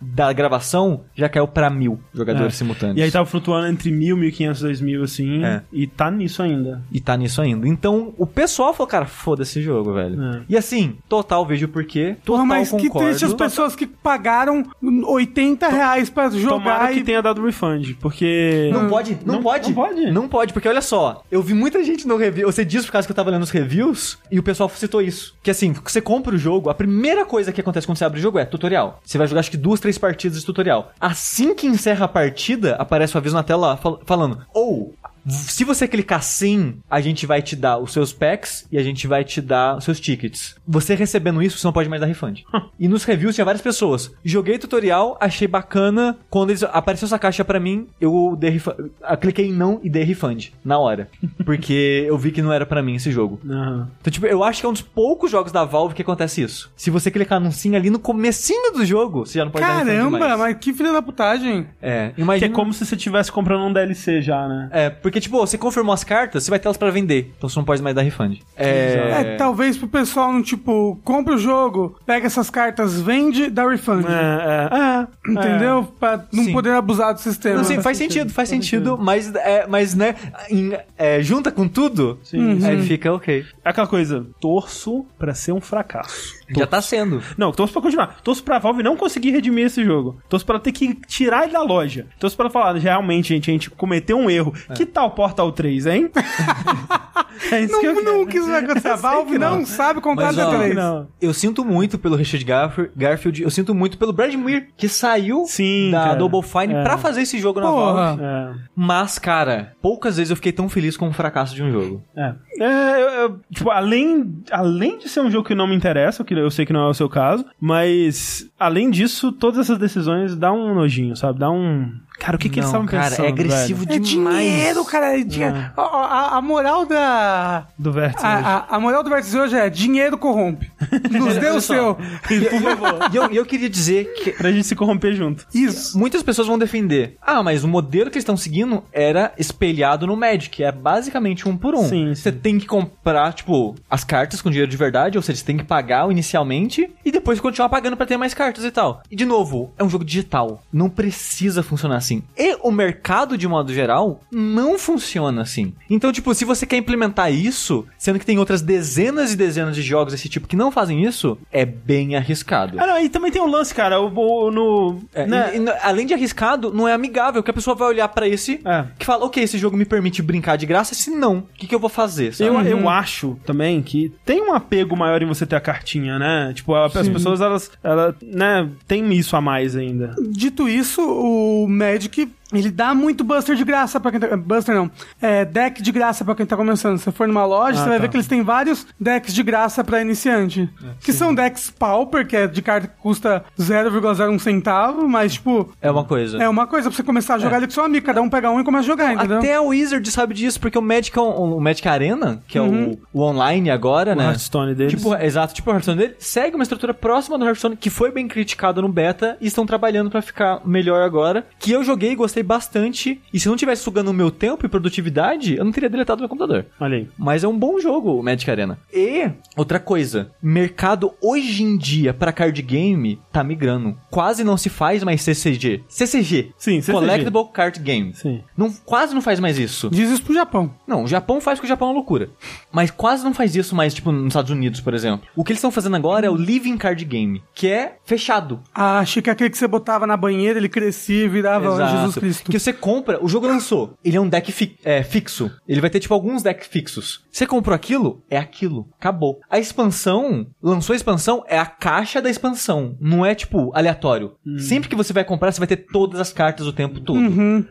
da gravação, já caiu pra mil jogadores É. simultâneos. E aí tava flutuando entre 1000, 1500, 2000 assim, É. e tá nisso ainda. E tá nisso ainda. Então, o pessoal falou, cara, foda esse jogo, velho. É. E assim, total vejo o porquê. Total Porra, mas que concordo. triste as pessoas que pagaram 80 reais pra jogar Tomara que e... tenha dado refund, porque... Não pode, não, Não- pode. não pode? Não pode, porque olha só, eu vi muita gente no review, você disse por causa que eu tava lendo os reviews, e o pessoal citou isso. Que assim, você compra o jogo, a primeira coisa que acontece quando você abre o jogo é tutorial. Você vai jogar acho que duas, três partidas de tutorial. Assim que encerra a partida, aparece o aviso na tela fal- falando, ou... Se você clicar sim, a gente vai te dar os seus packs e a gente vai te dar os seus tickets. Você recebendo isso, você não pode mais dar refund. e nos reviews tinha várias pessoas. Joguei tutorial, achei bacana. Quando eles, apareceu essa caixa pra mim, eu dei refund. Eu cliquei em não e dei refund na hora. Porque eu vi que não era pra mim esse jogo. Aham. Então, tipo, eu acho que é um dos poucos jogos da Valve que acontece isso. Se você clicar num sim ali no comecinho do jogo, você já não pode dar refund Caramba, mais. mas que filha da putagem. É, Que imagina... é como se você estivesse comprando um DLC já, né? É, porque, tipo, você confirmou as cartas, você vai ter elas pra vender. Então você não pode mais dar refund. É, talvez pro pessoal não, tipo, compra o jogo, pega essas cartas, vende, dá refund. É, é, é. Entendeu? Pra não Sim. poder abusar do sistema. Não, sim, faz sentido, faz sentido, mas, é, mas né, em- é, junta com tudo, Sim, aí fica ok. É aquela coisa, torço pra ser um fracasso. Já tá sendo. Não, torço pra continuar. Torço pra Valve não conseguir redimir esse jogo. Torço pra ter que tirar ele da loja. Torço pra falar, realmente, gente, a gente cometeu um erro. Que tal Portal 3, hein? é isso que eu Não, quero. nunca isso vai acontecer. A Valve não. sabe contar Mas, ó, D3. Não. Eu sinto muito pelo Richard Garf- Garfield, eu sinto muito pelo Brad Muir, que saiu Sim, da cara. Double Fine É. pra fazer esse jogo na Porra. Valve. É. Mas, cara, poucas vezes eu fiquei tão feliz com o fracasso de um jogo. É. É, eu- eu- tipo, além, além de ser um jogo que não me interessa, que eu sei que não é o seu caso, mas além disso, todas essas decisões dá um nojinho, sabe? Dá um. Cara, o que, que eles estavam cara, pensando? é agressivo velho? É demais. dinheiro, cara. É dinheiro. A, a- a moral da. Do vértice. A, hoje. a- a moral do vértice hoje é dinheiro corrompe. Nos dê o seu. Por favor. E eu, eu queria dizer que pra gente se corromper junto. Isso. Muitas pessoas vão defender. Ah, mas o modelo que eles estão seguindo era espelhado no Magic. É basicamente um por um. Sim, Você sim. tem que comprar, tipo, as cartas com dinheiro de verdade, ou seja, você tem que pagar inicialmente e depois continuar pagando pra ter mais cartas e tal. E de novo, é um jogo digital. Não precisa funcionar assim. E o mercado, de modo geral, não funciona assim. Então, tipo, se você quer implementar isso, sendo que tem outras dezenas e dezenas de jogos desse tipo que não fazem isso, é bem arriscado. Ah, não, e também tem um lance, cara, o, o- no... É, né? e- e, além de arriscado, não é amigável, que a pessoa vai olhar pra esse É. que fala, ok, esse jogo me permite brincar de graça, se não, o que, que eu vou fazer? sabe? Eu, eu acho também que tem um apego maior em você ter a cartinha, né? Tipo, a- as pessoas, elas, elas, né, tem isso a mais ainda. Dito isso, o Magic, ele dá muito Buster de graça pra quem tá... Buster não. É, deck de graça pra quem tá começando. Se você for numa loja, Ah, você vai tá. ver que eles têm vários decks de graça pra iniciante. que são decks pauper, que é de carta que custa 0,01 centavo, mas, tipo... É uma coisa. É uma coisa pra você começar a jogar ali com seu amigo. Cada um pega um e começa a jogar, entendeu? Até a Wizard sabe disso, porque o Magic, é o Magic Arena, que é o, o online agora, O né? Hearthstone deles. Tipo, exato, tipo o Hearthstone dele, segue uma estrutura próxima do Hearthstone, que foi bem criticado no beta, e estão trabalhando pra ficar melhor agora. Que eu joguei e gostei gostei bastante. E se não tivesse sugando o meu tempo e produtividade, eu não teria deletado meu computador. Olha aí. Mas é um bom jogo, o Magic Arena. E, outra coisa, mercado hoje em dia pra card game tá migrando. Quase não se faz mais CCG. CCG. Sim, CCG. Collectible Card Game. Sim. Não, quase não faz mais isso. Diz isso pro Japão. Não, o Japão faz porque o Japão é uma loucura. Mas quase não faz isso mais, tipo, nos Estados Unidos, por exemplo. O que eles estão fazendo agora é o Living Card Game, que é fechado. Ah, achei que aquele que você botava na banheira, ele crescia e virava Exato. Jesus Cristo. Que você compra, o jogo lançou. Ele é um deck fi- é, fixo. Ele vai ter, tipo, alguns decks fixos. Você comprou aquilo, é aquilo. Acabou. A expansão, lançou a expansão, é a caixa da expansão. Não é, tipo, aleatório. Sempre que você vai comprar, você vai ter todas as cartas o tempo todo.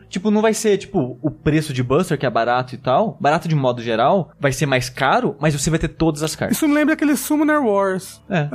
Tipo, não vai ser, tipo, o preço de Buster, que é barato e tal. Barato de modo geral, vai ser mais caro, mas você vai ter todas as cartas. Isso me lembra aquele Summoner Wars. É.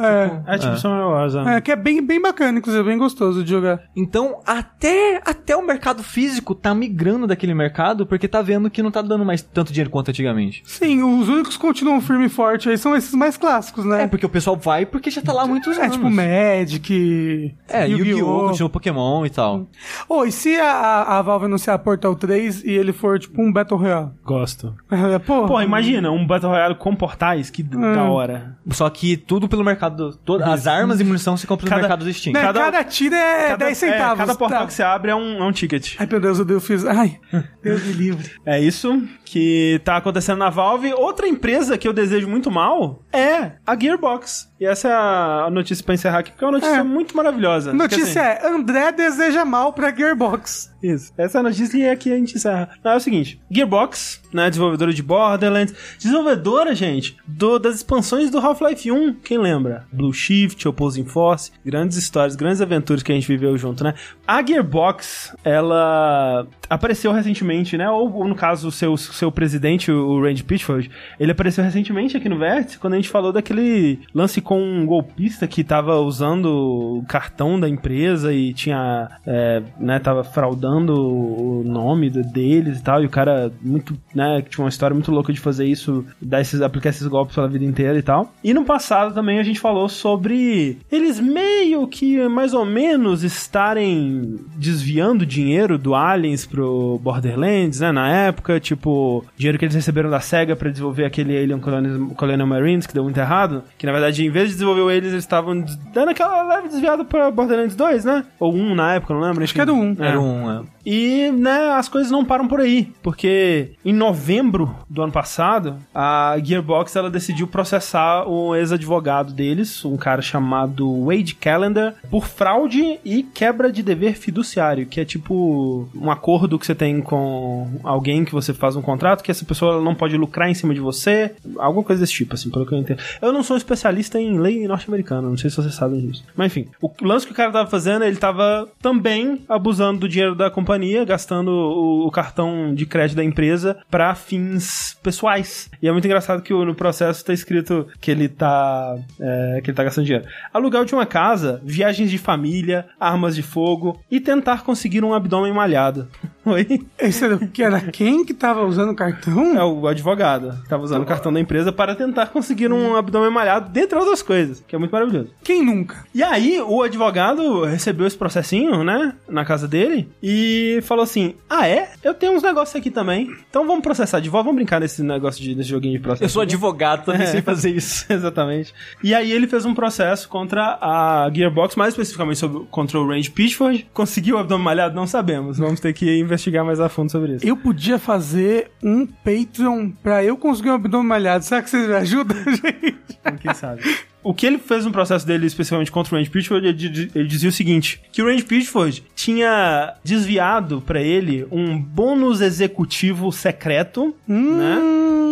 É. É tipo Summer Wars, né? É, que é bem, bem bacana, inclusive, bem gostoso de jogar. Então, até, até o mercado físico tá migrando daquele mercado porque tá vendo que não tá dando mais tanto dinheiro quanto antigamente. Sim, os únicos que continuam firme e forte aí são esses mais clássicos, né? É, porque o pessoal vai porque já tá lá há muitos É, anos. tipo Magic, É, Yu-Gi-Oh!, continua Pokémon e tal. Oh, e se a, a, Valve anunciar Portal 3 e ele for tipo um Battle Royale? Gosto. É, Pô, Pô, imagina, um Battle Royale com portais, que da hora. Só que tudo pelo mercado. Todas, as armas e munição se compram no Cada- mercado do Steam. né, cada, cada- tiro é 10 centavos. cada portal tá. que você abre é um, é um ticket. Ai, meu Deus, eu fiz... Ai, Deus me livre. É isso que tá acontecendo na Valve. Outra empresa que eu desejo muito mal é a Gearbox. E essa é a notícia pra encerrar aqui, porque é uma notícia É. muito maravilhosa. Notícia assim, é, André deseja mal pra Gearbox. Isso. Essa é notícia e aqui a gente encerra. Não, é o seguinte: Gearbox, né, desenvolvedora de Borderlands, desenvolvedora, gente, do- das expansões do Half-Life 1, quem lembra? Blue Shift, Opposing Force, grandes histórias, grandes aventuras que a gente viveu junto, né? A Gearbox, ela apareceu recentemente, né? Ou, ou no caso, o seu, seu presidente, o Randy Pitchford, ele apareceu recentemente aqui no Vértice, quando a gente falou daquele lance com um golpista que tava usando o cartão da empresa e tinha, é, né, tava fraudando o nome deles e tal, e o cara muito, né, que tinha uma história muito louca de fazer isso, dar esses, aplicar esses golpes pela vida inteira e tal. E no passado também a gente falou sobre eles meio que, mais ou menos, estarem desviando dinheiro do Aliens pro Borderlands, né, na época, tipo, dinheiro que eles receberam da SEGA pra desenvolver aquele Alien Colonial, Colonial Marines, que deu muito errado, que na verdade, em vez de desenvolver o eles, eles estavam dando aquela leve desviada pra Borderlands 2, né? Ou 1 na época, não lembro. Acho que era um. Era um. é. um, E, né, as coisas não param por aí, porque em novembro do ano passado, a Gearbox ela decidiu processar o ex-advogado deles, um cara chamado Wade Callender, por fraude e quebra de dever fiduciário, que é tipo um acordo que você tem com alguém que você faz um contrato que essa pessoa não pode lucrar em cima de você, alguma coisa desse tipo, assim, pelo que eu entendo. Eu não sou especialista em lei norte-americana, não sei se vocês sabem disso. Mas enfim, o lance que o cara tava fazendo, ele tava também abusando do dinheiro da companhia, gastando o, o cartão de crédito da empresa pra fins pessoais. E é muito engraçado que no processo tá escrito que ele tá é, que ele tá gastando dinheiro. Aluguel de uma casa, viagens de família, armas de fogo e tentar conseguir um abdômen malhado. Oi? Esse era, que era quem que tava usando o cartão? É o advogado que tava usando o cartão da empresa para tentar conseguir um abdômen malhado, dentre outras coisas, que é muito maravilhoso. Quem nunca? E aí, o advogado recebeu esse processinho, né, na casa dele, e falou assim: Ah, é? Eu tenho uns negócios aqui também. Então vamos processar de volta, vamos brincar nesse negócio de nesse joguinho de processo. Eu sou advogado, também É. sei fazer isso. Exatamente. E aí ele fez um processo contra a Gearbox, mais especificamente sobre, contra o Range Pitchford. Conseguiu o abdômen malhado? Não sabemos. Vamos ter que investigar mais a fundo sobre isso. Eu podia fazer um Patreon pra eu conseguir um abdômen malhado. Será que vocês me ajudam, gente? Então, Quem sabe? O que ele fez no processo dele, especialmente contra o Range Pitchford, ele, ele dizia o seguinte: que o Range Pitchford tinha desviado pra ele um bônus executivo secreto, né?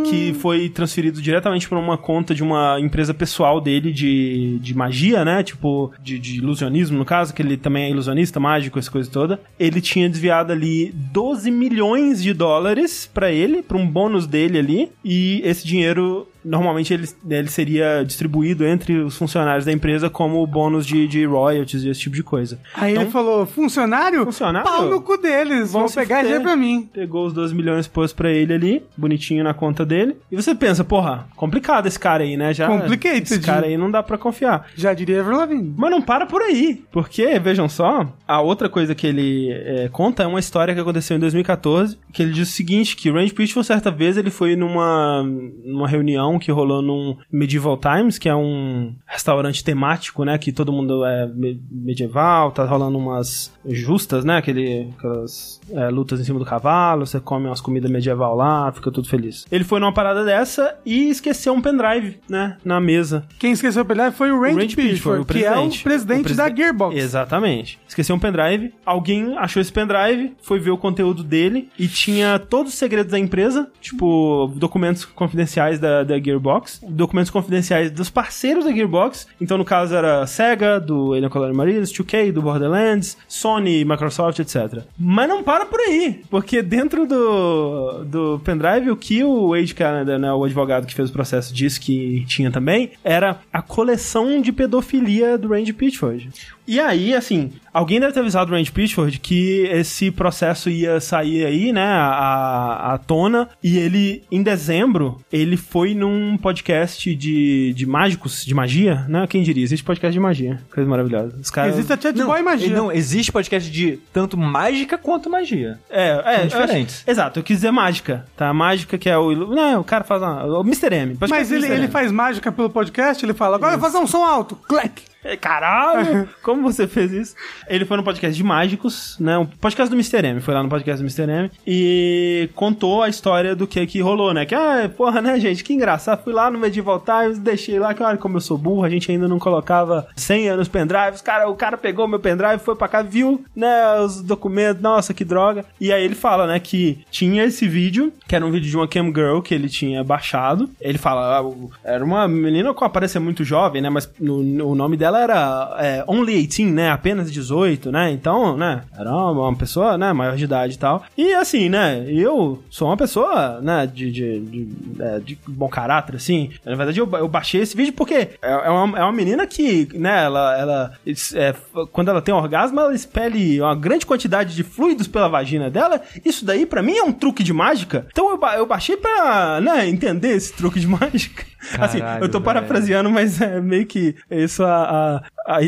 Que foi transferido diretamente pra uma conta de uma empresa pessoal dele de, de magia, né? Tipo, de, de ilusionismo, no caso, que ele também é ilusionista, mágico, essa coisa toda. Ele tinha desviado ali 12 milhões de dólares pra ele, pra um bônus dele ali, e esse dinheiro normalmente ele, ele seria distribuído entre os funcionários da empresa como bônus de, de royalties e esse tipo de coisa. Aí ele falou, funcionário? Funcionário? Pau no cu deles, vão pegar dinheiro pra mim. Pegou os 12 milhões pôs pra ele ali, bonitinho na conta dele. E você pensa, porra, complicado esse cara aí, né? Já, Complicated. Esse cara aí não dá pra confiar. Já diria Ever Lavigne. Mas não para por aí, porque, vejam só, a outra coisa que ele é, conta é uma história que aconteceu em 2014, que ele diz o seguinte, que o Randy Pitchford, certa vez, ele foi numa, numa reunião que rolou num Medieval Times, que é um restaurante temático, né, que todo mundo é me- medieval, tá rolando umas justas, né, aquele, aquelas é, lutas em cima do cavalo, você come umas comidas medieval lá, fica tudo feliz. Ele foi numa parada dessa e esqueceu um pendrive, né, na mesa. Quem esqueceu o pendrive foi o Randy, Randy Pitchford, que é o presidente. presidente O da preside- Gearbox. Exatamente. Esqueceu um pendrive. Alguém achou esse pendrive, foi ver o conteúdo dele e tinha todos os segredos da empresa, tipo, documentos confidenciais da, da Gearbox, documentos confidenciais dos parceiros da Gearbox. Então, no caso, era Sega, do Alien Colony Marines, 2K, do Borderlands, Sony, Microsoft, etc. Mas não para por aí, porque dentro do, do pendrive, o que o Wade Canada, né, o advogado que fez o processo, disse que tinha também, era a coleção de pedofilia do Randy Pitchford. E aí, assim, alguém deve ter avisado o Randy Pitchford que esse processo ia sair aí, né, à, à tona, e ele, em dezembro, ele foi num podcast de, de mágicos, de magia, né, quem diria, existe podcast de magia, coisa maravilhosa. Os caras... Existe a Chat Boy Magia. Não, existe podcast de tanto mágica quanto magia. É, é, São eu acho- diferentes. exato, eu quis dizer mágica, tá? Mágica que é o. Não, o cara faz uma, o Mr. M. Mas ele, Mr. ele M. faz mágica pelo podcast, ele fala, agora eu vou fazer um som alto. Clack. É, Caralho! Como você fez isso? Ele foi no podcast de mágicos, né? Um podcast do Mr. M. Foi lá no podcast do Mr. M. E contou a história do que que rolou, né? Que, ah, porra, né, gente? Que engraçado. Fui lá no Medieval Times, deixei lá, que olha como eu sou burro, a gente ainda não colocava senha nos pendrives. Cara, o cara pegou meu pendrive, foi pra cá, viu, né, os documentos. Nossa, que droga. E aí ele fala, né, que tinha esse vídeo, que era um vídeo de uma cam girl que ele tinha baixado. Ele fala, ah, era uma menina com aparência muito jovem, né? Mas no- no- o nome dela era é, Only 18, né? Apenas 18, né? Então, né? Era uma, pessoa, né? Maior de idade e tal. E assim, né? Eu sou uma pessoa, né? De, de, de, é, de bom caráter, assim. Na verdade, eu, eu baixei esse vídeo porque é, é uma, é uma menina que, né? Ela, ela é, quando ela tem orgasmo, ela expele uma grande quantidade de fluidos pela vagina dela. Isso daí, pra mim, é um truque de mágica. Então, eu, eu baixei pra, né? Entender esse truque de mágica. assim, Caralho, eu tô parafraseando, mas é meio que isso a, a, a,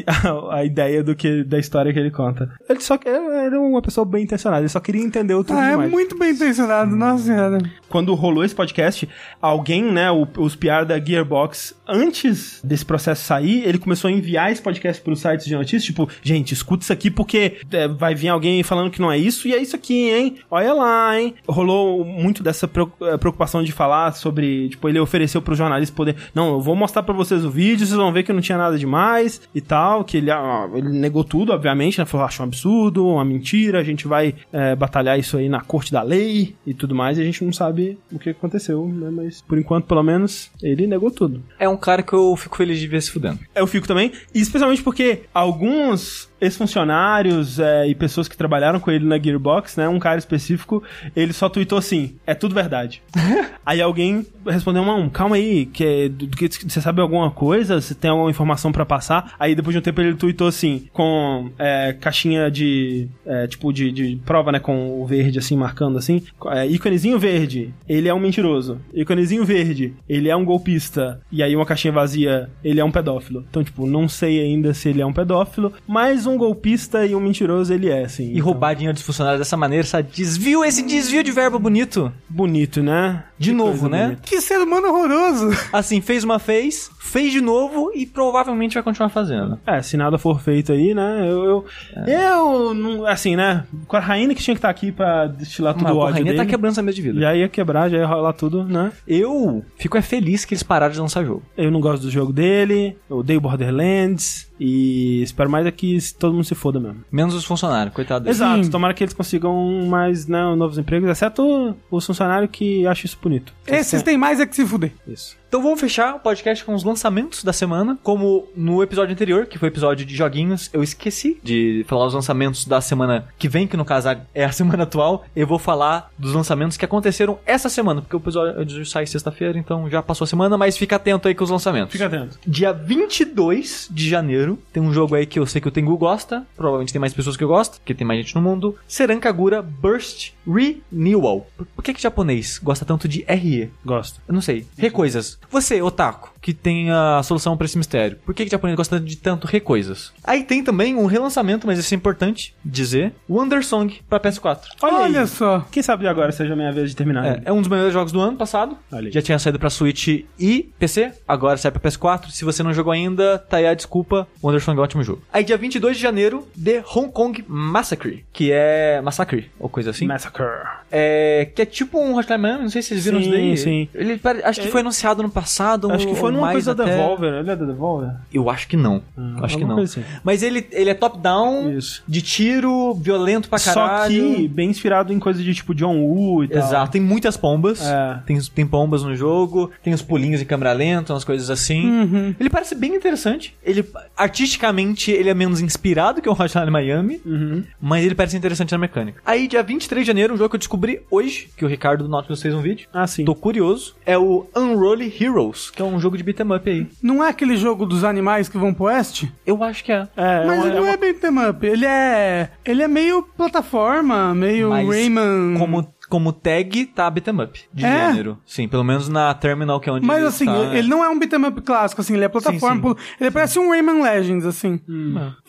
a ideia do que, da história que ele conta. Ele só que- era uma pessoa bem intencionada, ele só queria entender o truque Ah, de é mágica. muito bem intencionado, nossa senhora. Quando rolou esse podcast, alguém, né, o- os PR da Gearbox, antes desse processo sair, ele começou a enviar esse podcast pros sites de notícias, tipo, gente, escuta isso aqui porque é, vai vir alguém falando que não é isso e é isso aqui, hein? Olha lá, hein? Rolou muito dessa eh, preocupação de falar sobre, tipo, ele ofereceu pro jornalista poder, não, eu vou mostrar pra vocês o vídeo, vocês vão ver que não tinha nada demais e tal, que ele, ah, ele negou tudo, obviamente, né? Falou, achou um absurdo, uma mentira, a gente vai eh, batalhar isso aí na corte da lei e tudo mais, e a gente não sabe o que aconteceu, né? Mas, por enquanto, pelo menos, ele negou tudo. É um cara que eu fico feliz de ver se fudendo. Eu fico também, e especialmente porque alguns ex-funcionários é, e pessoas que trabalharam com ele na Gearbox, né, um cara específico, ele só tweetou assim, é tudo verdade. aí alguém respondeu, não, calma aí, que, que você sabe alguma coisa? Você tem alguma informação pra passar? Aí depois de um tempo ele tweetou assim, com é, caixinha de, é, tipo, de, de prova, né, com o verde assim, marcando assim, é, íconezinho verde, ele é um mentiroso. Íconezinho verde, ele é um golpista. E aí uma caixinha vazia, ele é um pedófilo. Então, tipo, não sei ainda se ele é um pedófilo, mas um golpista e um mentiroso ele é, assim. E roubar dinheiro dos funcionários dessa maneira, sabe? Desvio, esse desvio de verbo bonito. Bonito, né? De Que novo, né? bonita. Que ser humano horroroso. Assim, fez uma vez, fez de novo e provavelmente vai continuar fazendo. É, se nada for feito aí, né? Eu. Eu, eu não. Assim, né? Com a Rainha que tinha que estar aqui pra destilar tudo Mas o a ódio Rainha dele. tá quebrando essa mesa de vida. Já ia quebrar, já ia rolar tudo, né? Eu fico é feliz que eles pararam de lançar jogo. Eu não gosto do jogo dele, eu odeio Borderlands E espero mais é que todo mundo se foda mesmo. Menos os funcionários, coitado deles. Exato, Sim. tomara que eles consigam mais né, novos empregos, exceto os funcionários que acham isso bonito. Esses têm mais é que se fuder. Isso. Então vamos fechar o podcast com os lançamentos da semana. Como no episódio anterior, que foi o episódio de joguinhos, eu esqueci de falar os lançamentos da semana que vem, que no caso é a semana atual. Eu vou falar dos lançamentos que aconteceram essa semana, porque o episódio sai sexta-feira, então já passou a semana, mas fica atento aí com os lançamentos. Fica atento. Dia 22 de janeiro, tem um jogo aí que eu sei que o Tengu gosta, provavelmente tem mais pessoas que eu gosto, porque tem mais gente no mundo. Serankagura Burst Renewal. Por que que japonês gosta tanto de RE? Gosto. Eu não sei. Recoisas. Você, otaku, que tem a solução pra esse mistério. Por que que japonês gosta de tanto recoisas? Aí tem também um relançamento, mas isso é importante dizer. Wonder Song pra PS4. Olha, Olha, aí. só. Quem sabe agora seja a minha vez de terminar. É, é um dos melhores jogos do ano passado. Olha aí. Já tinha saído pra Switch e PC, agora sai pra PS4. Se você não jogou ainda, tá aí a desculpa. Wonder Song é um ótimo jogo. Aí dia 22 de janeiro, The Hong Kong Massacre, que é Massacre, ou coisa assim. Massacre. É, que é tipo um Hotline Miami, não sei se vocês viram Sim, isso daí. sim. Ele, pare- acho que É- foi anunciado no passado. Acho que foi numa coisa da até. Devolver. Ele é da Devolver? Eu acho que não. acho que não. assim. Mas ele, ele é top-down, de tiro, violento pra Só caralho. que bem inspirado em coisa de tipo John Woo e tal. Exato, tem muitas pombas. É. Tem, tem pombas no jogo, tem os pulinhos em câmera lenta, umas coisas assim. Uhum. Ele parece bem interessante. Ele, artisticamente, ele é menos inspirado que o Hotline Miami, Uhum. mas ele parece interessante na mecânica. Aí, dia 23 de janeiro, um jogo que eu descobri hoje, que o Ricardo do Nautilus fez um vídeo. Ah, sim. Tô curioso. É o Unruly Heroes, que é um jogo de beat'em up aí. Não é aquele jogo dos animais que vão pro oeste? Eu acho que é. É, Mas uma- ele não uma- é beat'em up. Ele é. Ele é meio plataforma, meio Mas Rayman. Como, como tag, tá beat'em up de É? gênero. Sim, pelo menos na Terminal, que é onde Mas ele assim, tá. ele não é um beat'em up clássico, assim, ele é plataforma. Sim, sim. Ele parece um Rayman Legends, assim.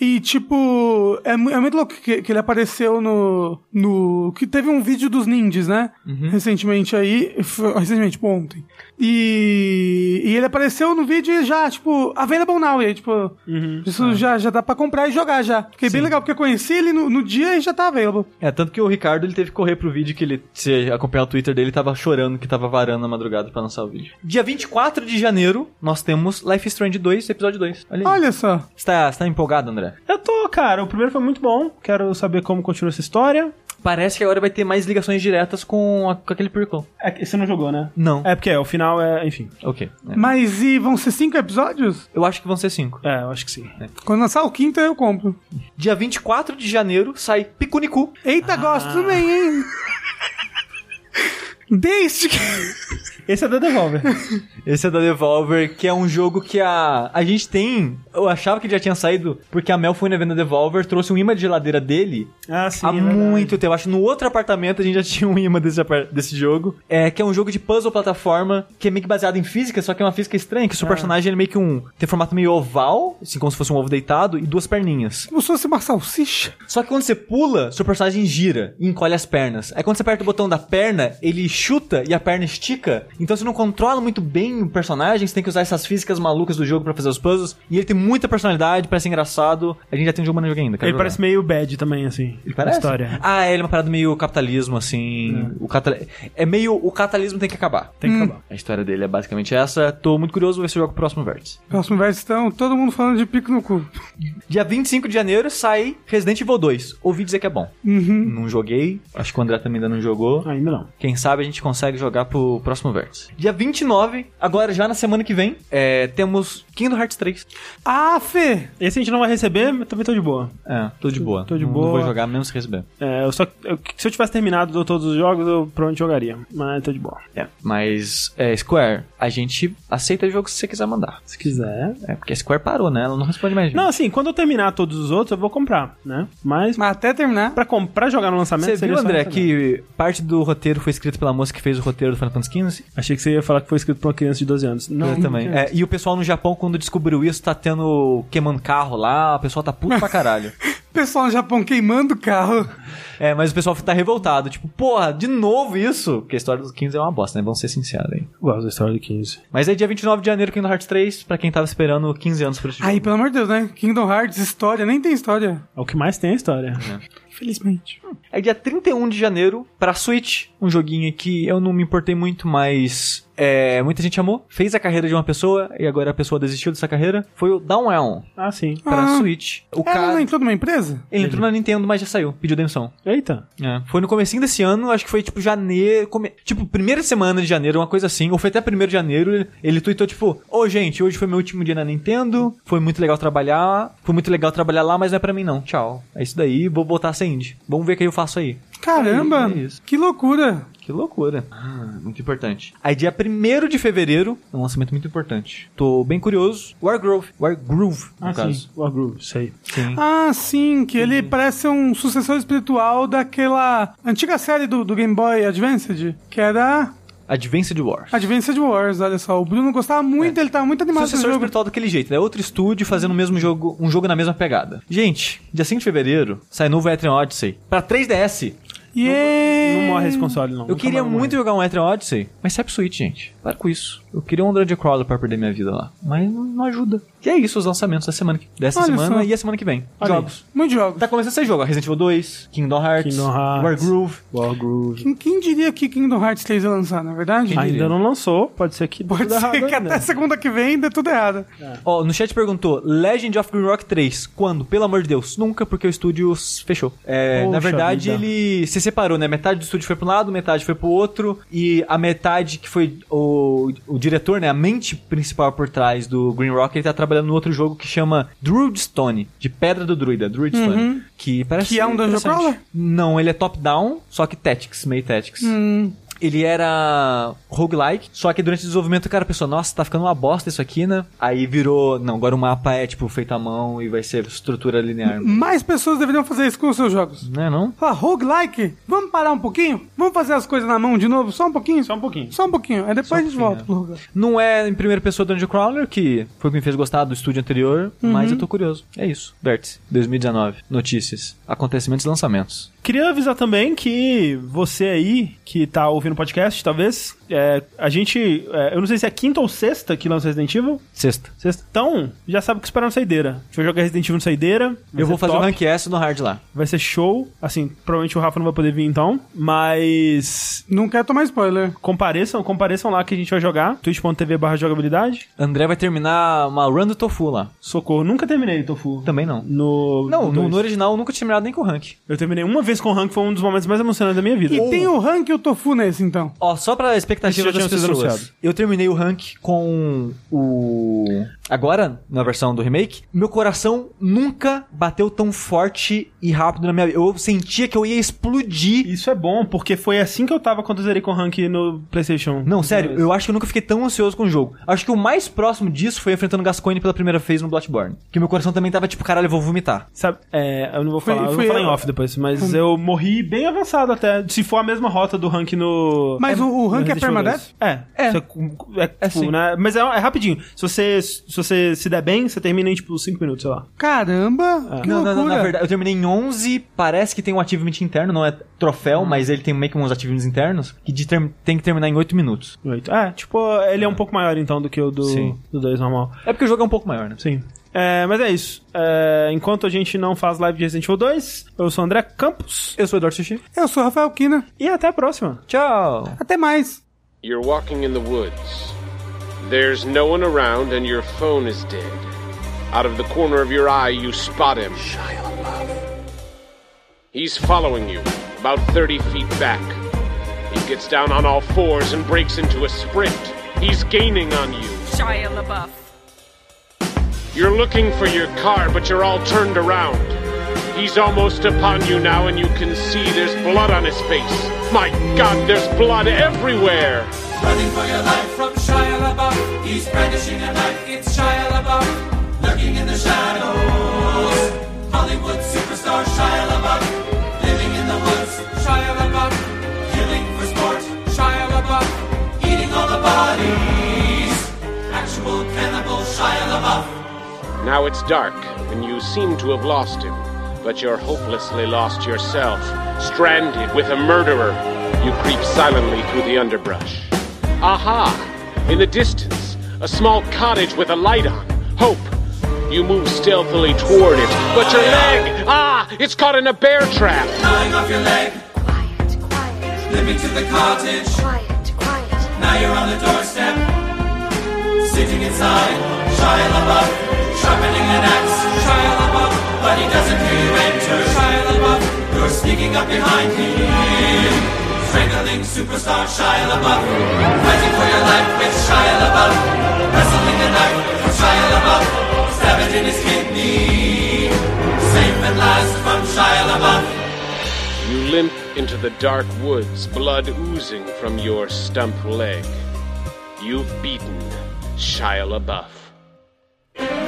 E tipo, é, é muito louco que, que ele apareceu no. no. que teve um vídeo dos ninjas, né? Recentemente aí. foi- Recentemente, tipo, ontem. E, e ele apareceu no vídeo e já, tipo, available now. E aí, tipo, isso já, já dá pra comprar e jogar já. Fiquei bem legal, porque eu conheci ele no, no dia e já tá available. É, tanto que o Ricardo ele teve que correr pro vídeo que ele, se acompanhar o Twitter dele, tava chorando que tava varando na madrugada pra lançar o vídeo. Dia 24 de janeiro, nós temos Life is Strange 2, episódio 2. Olha. Olha só. Você tá, você tá empolgado, André? Eu tô, cara. O primeiro foi muito bom. Quero saber como continua essa história. Parece que agora vai ter mais ligações diretas com, a- com aquele prequel. É você não jogou, né? Não. É porque é, o final é, enfim. Ok. é. Mas e vão ser cinco episódios? Eu acho que vão ser cinco. É, eu acho que sim. Quando lançar o quinto, eu compro. Dia 24 de janeiro sai Picunicu. Eita, gosto também, hein? Desde. Esse é da Devolver. Esse é da Devolver, que é um jogo que a, a gente tem. Eu achava que ele já tinha saído, porque a Mel foi na venda Devolver, trouxe um imã de geladeira dele ah, sim. há é verdade. muito tempo. Acho que no outro apartamento a gente já tinha um imã desse, desse jogo. É, que é um jogo de puzzle plataforma, que é meio que baseado em física, só que é uma física estranha, que o seu personagem ele é meio que um. tem formato meio oval, assim como se fosse um ovo deitado, e duas perninhas. Como se fosse uma salsicha. Só que quando você pula, seu personagem gira e encolhe as pernas. Aí quando você aperta o botão da perna, ele chuta e a perna estica. Então você não controla muito bem o personagem, você tem que usar essas físicas malucas do jogo pra fazer os puzzles. E ele tem muita personalidade, parece engraçado. A gente já tem um jogo, não joguei ainda. Ele jogar. parece meio bad também, assim. Ele parece? A história. Ah, ele é uma parada meio capitalismo, assim. O catal... É meio. O capitalismo tem que acabar. Tem que acabar. A história dele é basicamente essa. Tô muito curioso, vou ver se eu jogo o próximo vértice. Próximo verso estão todo mundo falando de pico no cu. Dia 25 de janeiro sai Resident Evil 2. Ouvi dizer que é bom. Não joguei. Acho que o André também ainda não jogou. Ainda não. Quem sabe a gente consegue jogar pro próximo vértice. Dia 29, agora já na semana que vem, é, temos Kingdom Hearts 3. Ah, Fê! Esse a gente não vai receber, mas também tô de boa. É, tô de boa. tô de Não- boa. Não vou jogar mesmo se receber. É, eu só, eu- se eu tivesse terminado todos os jogos, eu provavelmente jogaria. Mas tô de boa. É, mas é, Square, a gente aceita jogo se você quiser mandar. Se quiser. É, porque a Square parou, né? Ela não responde mais gente. Não, assim, quando eu terminar todos os outros, eu vou comprar, né? Mas Mas até terminar. pra, comprar jogar no lançamento Você viu, André, que parte do roteiro foi escrito pela moça que fez o roteiro do Final Fantasy XV? Achei que você ia falar que foi escrito pra uma criança de 12 anos. Não, Eu também. É, e o pessoal no Japão, quando descobriu isso, tá tendo queimando carro lá, o pessoal tá puto pra caralho. Pessoal no Japão queimando o carro. É, mas o pessoal tá revoltado. Tipo, porra, de novo isso? Porque a história dos 15 é uma bosta, né? Vamos ser sinceros aí. Gosto da história do 15. Mas é dia 29 de janeiro, Kingdom Hearts 3, pra quem tava esperando 15 anos pra esse jogo. Aí, pelo amor de Deus, né? Kingdom Hearts, história, nem tem história. É o que mais tem a história. Infelizmente. É dia 31 de janeiro pra Switch, um joguinho que eu não me importei muito, mas é, muita gente amou, fez a carreira de uma pessoa e agora a pessoa desistiu dessa carreira. Foi o Downwell Ah, sim. para Ah. Switch. O Ela cara. não entrou numa empresa? Ele entrou na Nintendo, mas já saiu. Pediu demissão. Eita. É. Foi no comecinho desse ano, acho que foi tipo janeiro. come- Tipo, primeira semana de janeiro, uma coisa assim. Ou foi até primeiro de janeiro. Ele, tweetou, tipo, ô gente, hoje foi meu último dia na Nintendo. Foi muito legal trabalhar. Foi muito legal trabalhar lá, mas não é pra mim, não. Tchau. É isso daí, vou botar sem indie. Vamos ver o que eu faço aí. Caramba, É isso. que loucura. Que loucura. Ah, muito importante. Aí, dia 1 de fevereiro, um lançamento muito importante. Tô bem curioso. Wargroove. Wargroove, no Ah, caso. sim. Wargroove, sei. Sim. Ah, sim, que ele parece um sucessor espiritual daquela antiga série do, do Game Boy Advanced, que era Advanced Wars. Advanced Wars, olha só. O Bruno gostava muito, ele tava muito animado com o Sucessor jogo. espiritual daquele jeito, né? Outro estúdio fazendo o mesmo jogo, um jogo na mesma pegada. Gente, dia 5 de fevereiro, sai novo Etrian Odyssey. Pra 3DS. Yeah. Não morre esse console, não. Eu Nunca queria mais muito morrer. jogar um Etrian Odyssey, mas sai pro Switch, gente. Para com isso. Eu queria um Dungeon Crawler pra perder minha vida lá. Mas não, não ajuda. E é isso, os lançamentos da semana que, dessa Olha semana só. e a semana que vem. Olha aí. Jogos. Muitos jogos. Tá começando a ser jogo. Resident Evil 2, Kingdom Hearts, Kingdom Hearts. Wargroove. Wargroove. Quem, quem diria que Kingdom Hearts 3 ia lançar, na é verdade? Ainda não lançou, pode ser que Pode tudo ser errado que ainda. até segunda que vem dê tudo errado. Ó, no chat perguntou, Legend of Green Rock 3, quando? Pelo amor de Deus, nunca, porque o estúdio fechou. É, Poxa na verdade, vida. ele se separou, né? Metade do estúdio foi pro lado, metade foi pro outro, e a metade que foi o, o diretor, né? A mente principal por trás do Green Rock, ele tá trabalhando no outro jogo que chama Druidstone, de Pedra do Druida, Druidstone. Que parece Que é um Dungeon. Crawler? Não, ele é top-down, só que Tactics, meio Tactics. Hum, Ele era roguelike, só que durante o desenvolvimento o cara pensou, nossa, tá ficando uma bosta isso aqui, né? Aí virou, não, agora o mapa é tipo feito à mão e vai ser estrutura linear. mais pessoas deveriam fazer isso com os seus jogos. Não é não? Fala, roguelike, vamos parar um pouquinho? Vamos fazer as coisas na mão de novo? Só um pouquinho? Só um pouquinho. Só um pouquinho. Aí depois um a gente volta pro roguelike. Não é em primeira pessoa Dungeon Crawler, que foi o que me fez gostar do estúdio anterior, mas eu tô curioso. É isso. Vértice, 2019. Notícias, acontecimentos e lançamentos. Queria avisar também que você aí, que tá ouvindo o podcast, talvez, é, a gente, é, eu não sei se é quinta ou sexta que lança Resident Evil. Sexta. Sexta. Então, já sabe o que esperar no Saideira. A gente vai jogar Resident Evil no Saideira. Eu vou fazer o Rank S no hard lá. Vai ser show. Assim, provavelmente o Rafa não vai poder vir então. Mas. Não quero tomar spoiler. Compareçam, compareçam lá que a gente vai jogar. twitch.tv barra jogabilidade. André vai terminar uma run do Tofu lá. Socorro. Nunca terminei Tofu. Também não. No. Não, no, no original eu nunca tinha terminado nem com o rank. Eu terminei uma vez com o Rank, foi um dos momentos mais emocionantes da minha vida. E tem o rank e o tofu nesse, então. Ó, só pra expectativa Já das pessoas. anunciado. Eu terminei o rank com o. Agora, na versão do remake, meu coração nunca bateu tão forte e rápido na minha vida. Eu sentia que eu ia explodir. Isso é bom, porque foi assim que eu tava quando eu zerei com o Rank no PlayStation. Não, sério, eu acho que eu nunca fiquei tão ansioso com o jogo. Acho que o mais próximo disso foi enfrentando o Gascoigne pela primeira vez no Bloodborne. Que meu coração também tava tipo, caralho, eu vou vomitar. Sabe, é, eu não vou Foi- falar, eu foi vou falar em eu- off depois, mas eu morri bem avançado até. Se for a mesma rota do rank no. Mas o- o no rank é Resident Evil permadeath? 2. É. É. Você- é, É tipo, sim. né? Mas é, é rapidinho. Se você, se você se der bem, você termina em tipo 5 minutos, sei lá. Caramba, que Não, não, loucura. não, na verdade, eu terminei em 11, parece que tem um achievement interno, não é troféu, mas ele tem meio que uns achievements internos, que tem que terminar em 8 minutos. Oito. É, tipo, ele é um pouco maior então do que o do Sim. do 2 normal. É porque o jogo é um pouco maior, né? Sim. É, mas é isso. É, enquanto a gente não faz live de Resident Evil 2, eu sou o André Campos. Eu sou o Eduardo Sushi. Eu sou o Rafael Kina. E até a próxima. Tchau! Até mais. You're walking in the woods. There's no one around and your phone is dead. Out of the corner of your eye, you spot him. Shia LaBeouf. He's following you, about 30 feet back. He gets down on all fours and breaks into a sprint. He's gaining on you. Shia LaBeouf. You're looking for your car, but you're all turned around. He's almost upon you now, and you can see there's blood on his face. My god, there's blood everywhere! Running for your life from Shia LaBeouf. He's brandishing a knife. It's Shia LaBeouf. Lurking in the shadows. Hollywood superstar Shia LaBeouf. Living in the woods. Shia LaBeouf. Killing for sport. Shia LaBeouf. Eating all the bodies. Actual cannibal Shia LaBeouf. Now it's dark, and you seem to have lost him. But you're hopelessly lost yourself. Stranded with a murderer, you creep silently through the underbrush. Aha! In the distance, a small cottage with a light on. Hope. You move stealthily toward it, but your leg! Ah! It's caught in a bear trap! Gnawing off your leg. Quiet, quiet, Limping to the cottage. quiet, quiet. Now you're on the doorstep. Sitting inside, Shia LaBeouf, sharpening an axe. But he doesn't hear you enter. Shia LaBeouf, you're sneaking up behind him. Strangling superstar Shia LaBeouf, fighting for your life with Shia LaBeouf. Wrestling a knife from Shia LaBeouf, stab it in his kidney. Safe at last from Shia LaBeouf. You limp into the dark woods, blood oozing from your stump leg. You've beaten Shia LaBeouf.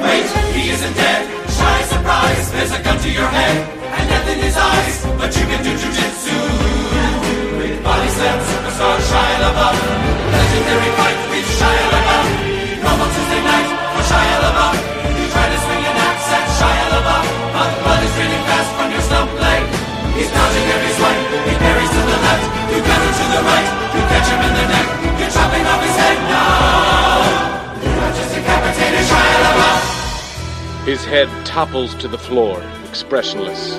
Wait, he isn't dead. Shy surprise, there's a gun to your head and death in his eyes, but you can do jujitsu. With body slam superstar Shia LaBeouf, legendary fight with Shia LaBeouf. Normal Tuesday night for Shia LaBeouf. You try to swing an axe at Shia LaBeouf, but blood is draining fast from your stump leg. He's dodging every swipe. He parries to the left. You counter to the right. You catch him in the neck. You're chopping off his head now. You have just decapitated Shia LaBeouf. His head topples to the floor, expressionless.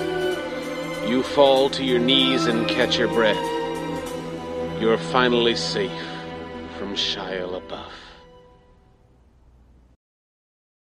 You fall to your knees and catch your breath. You're finally safe from Shia LaBeouf.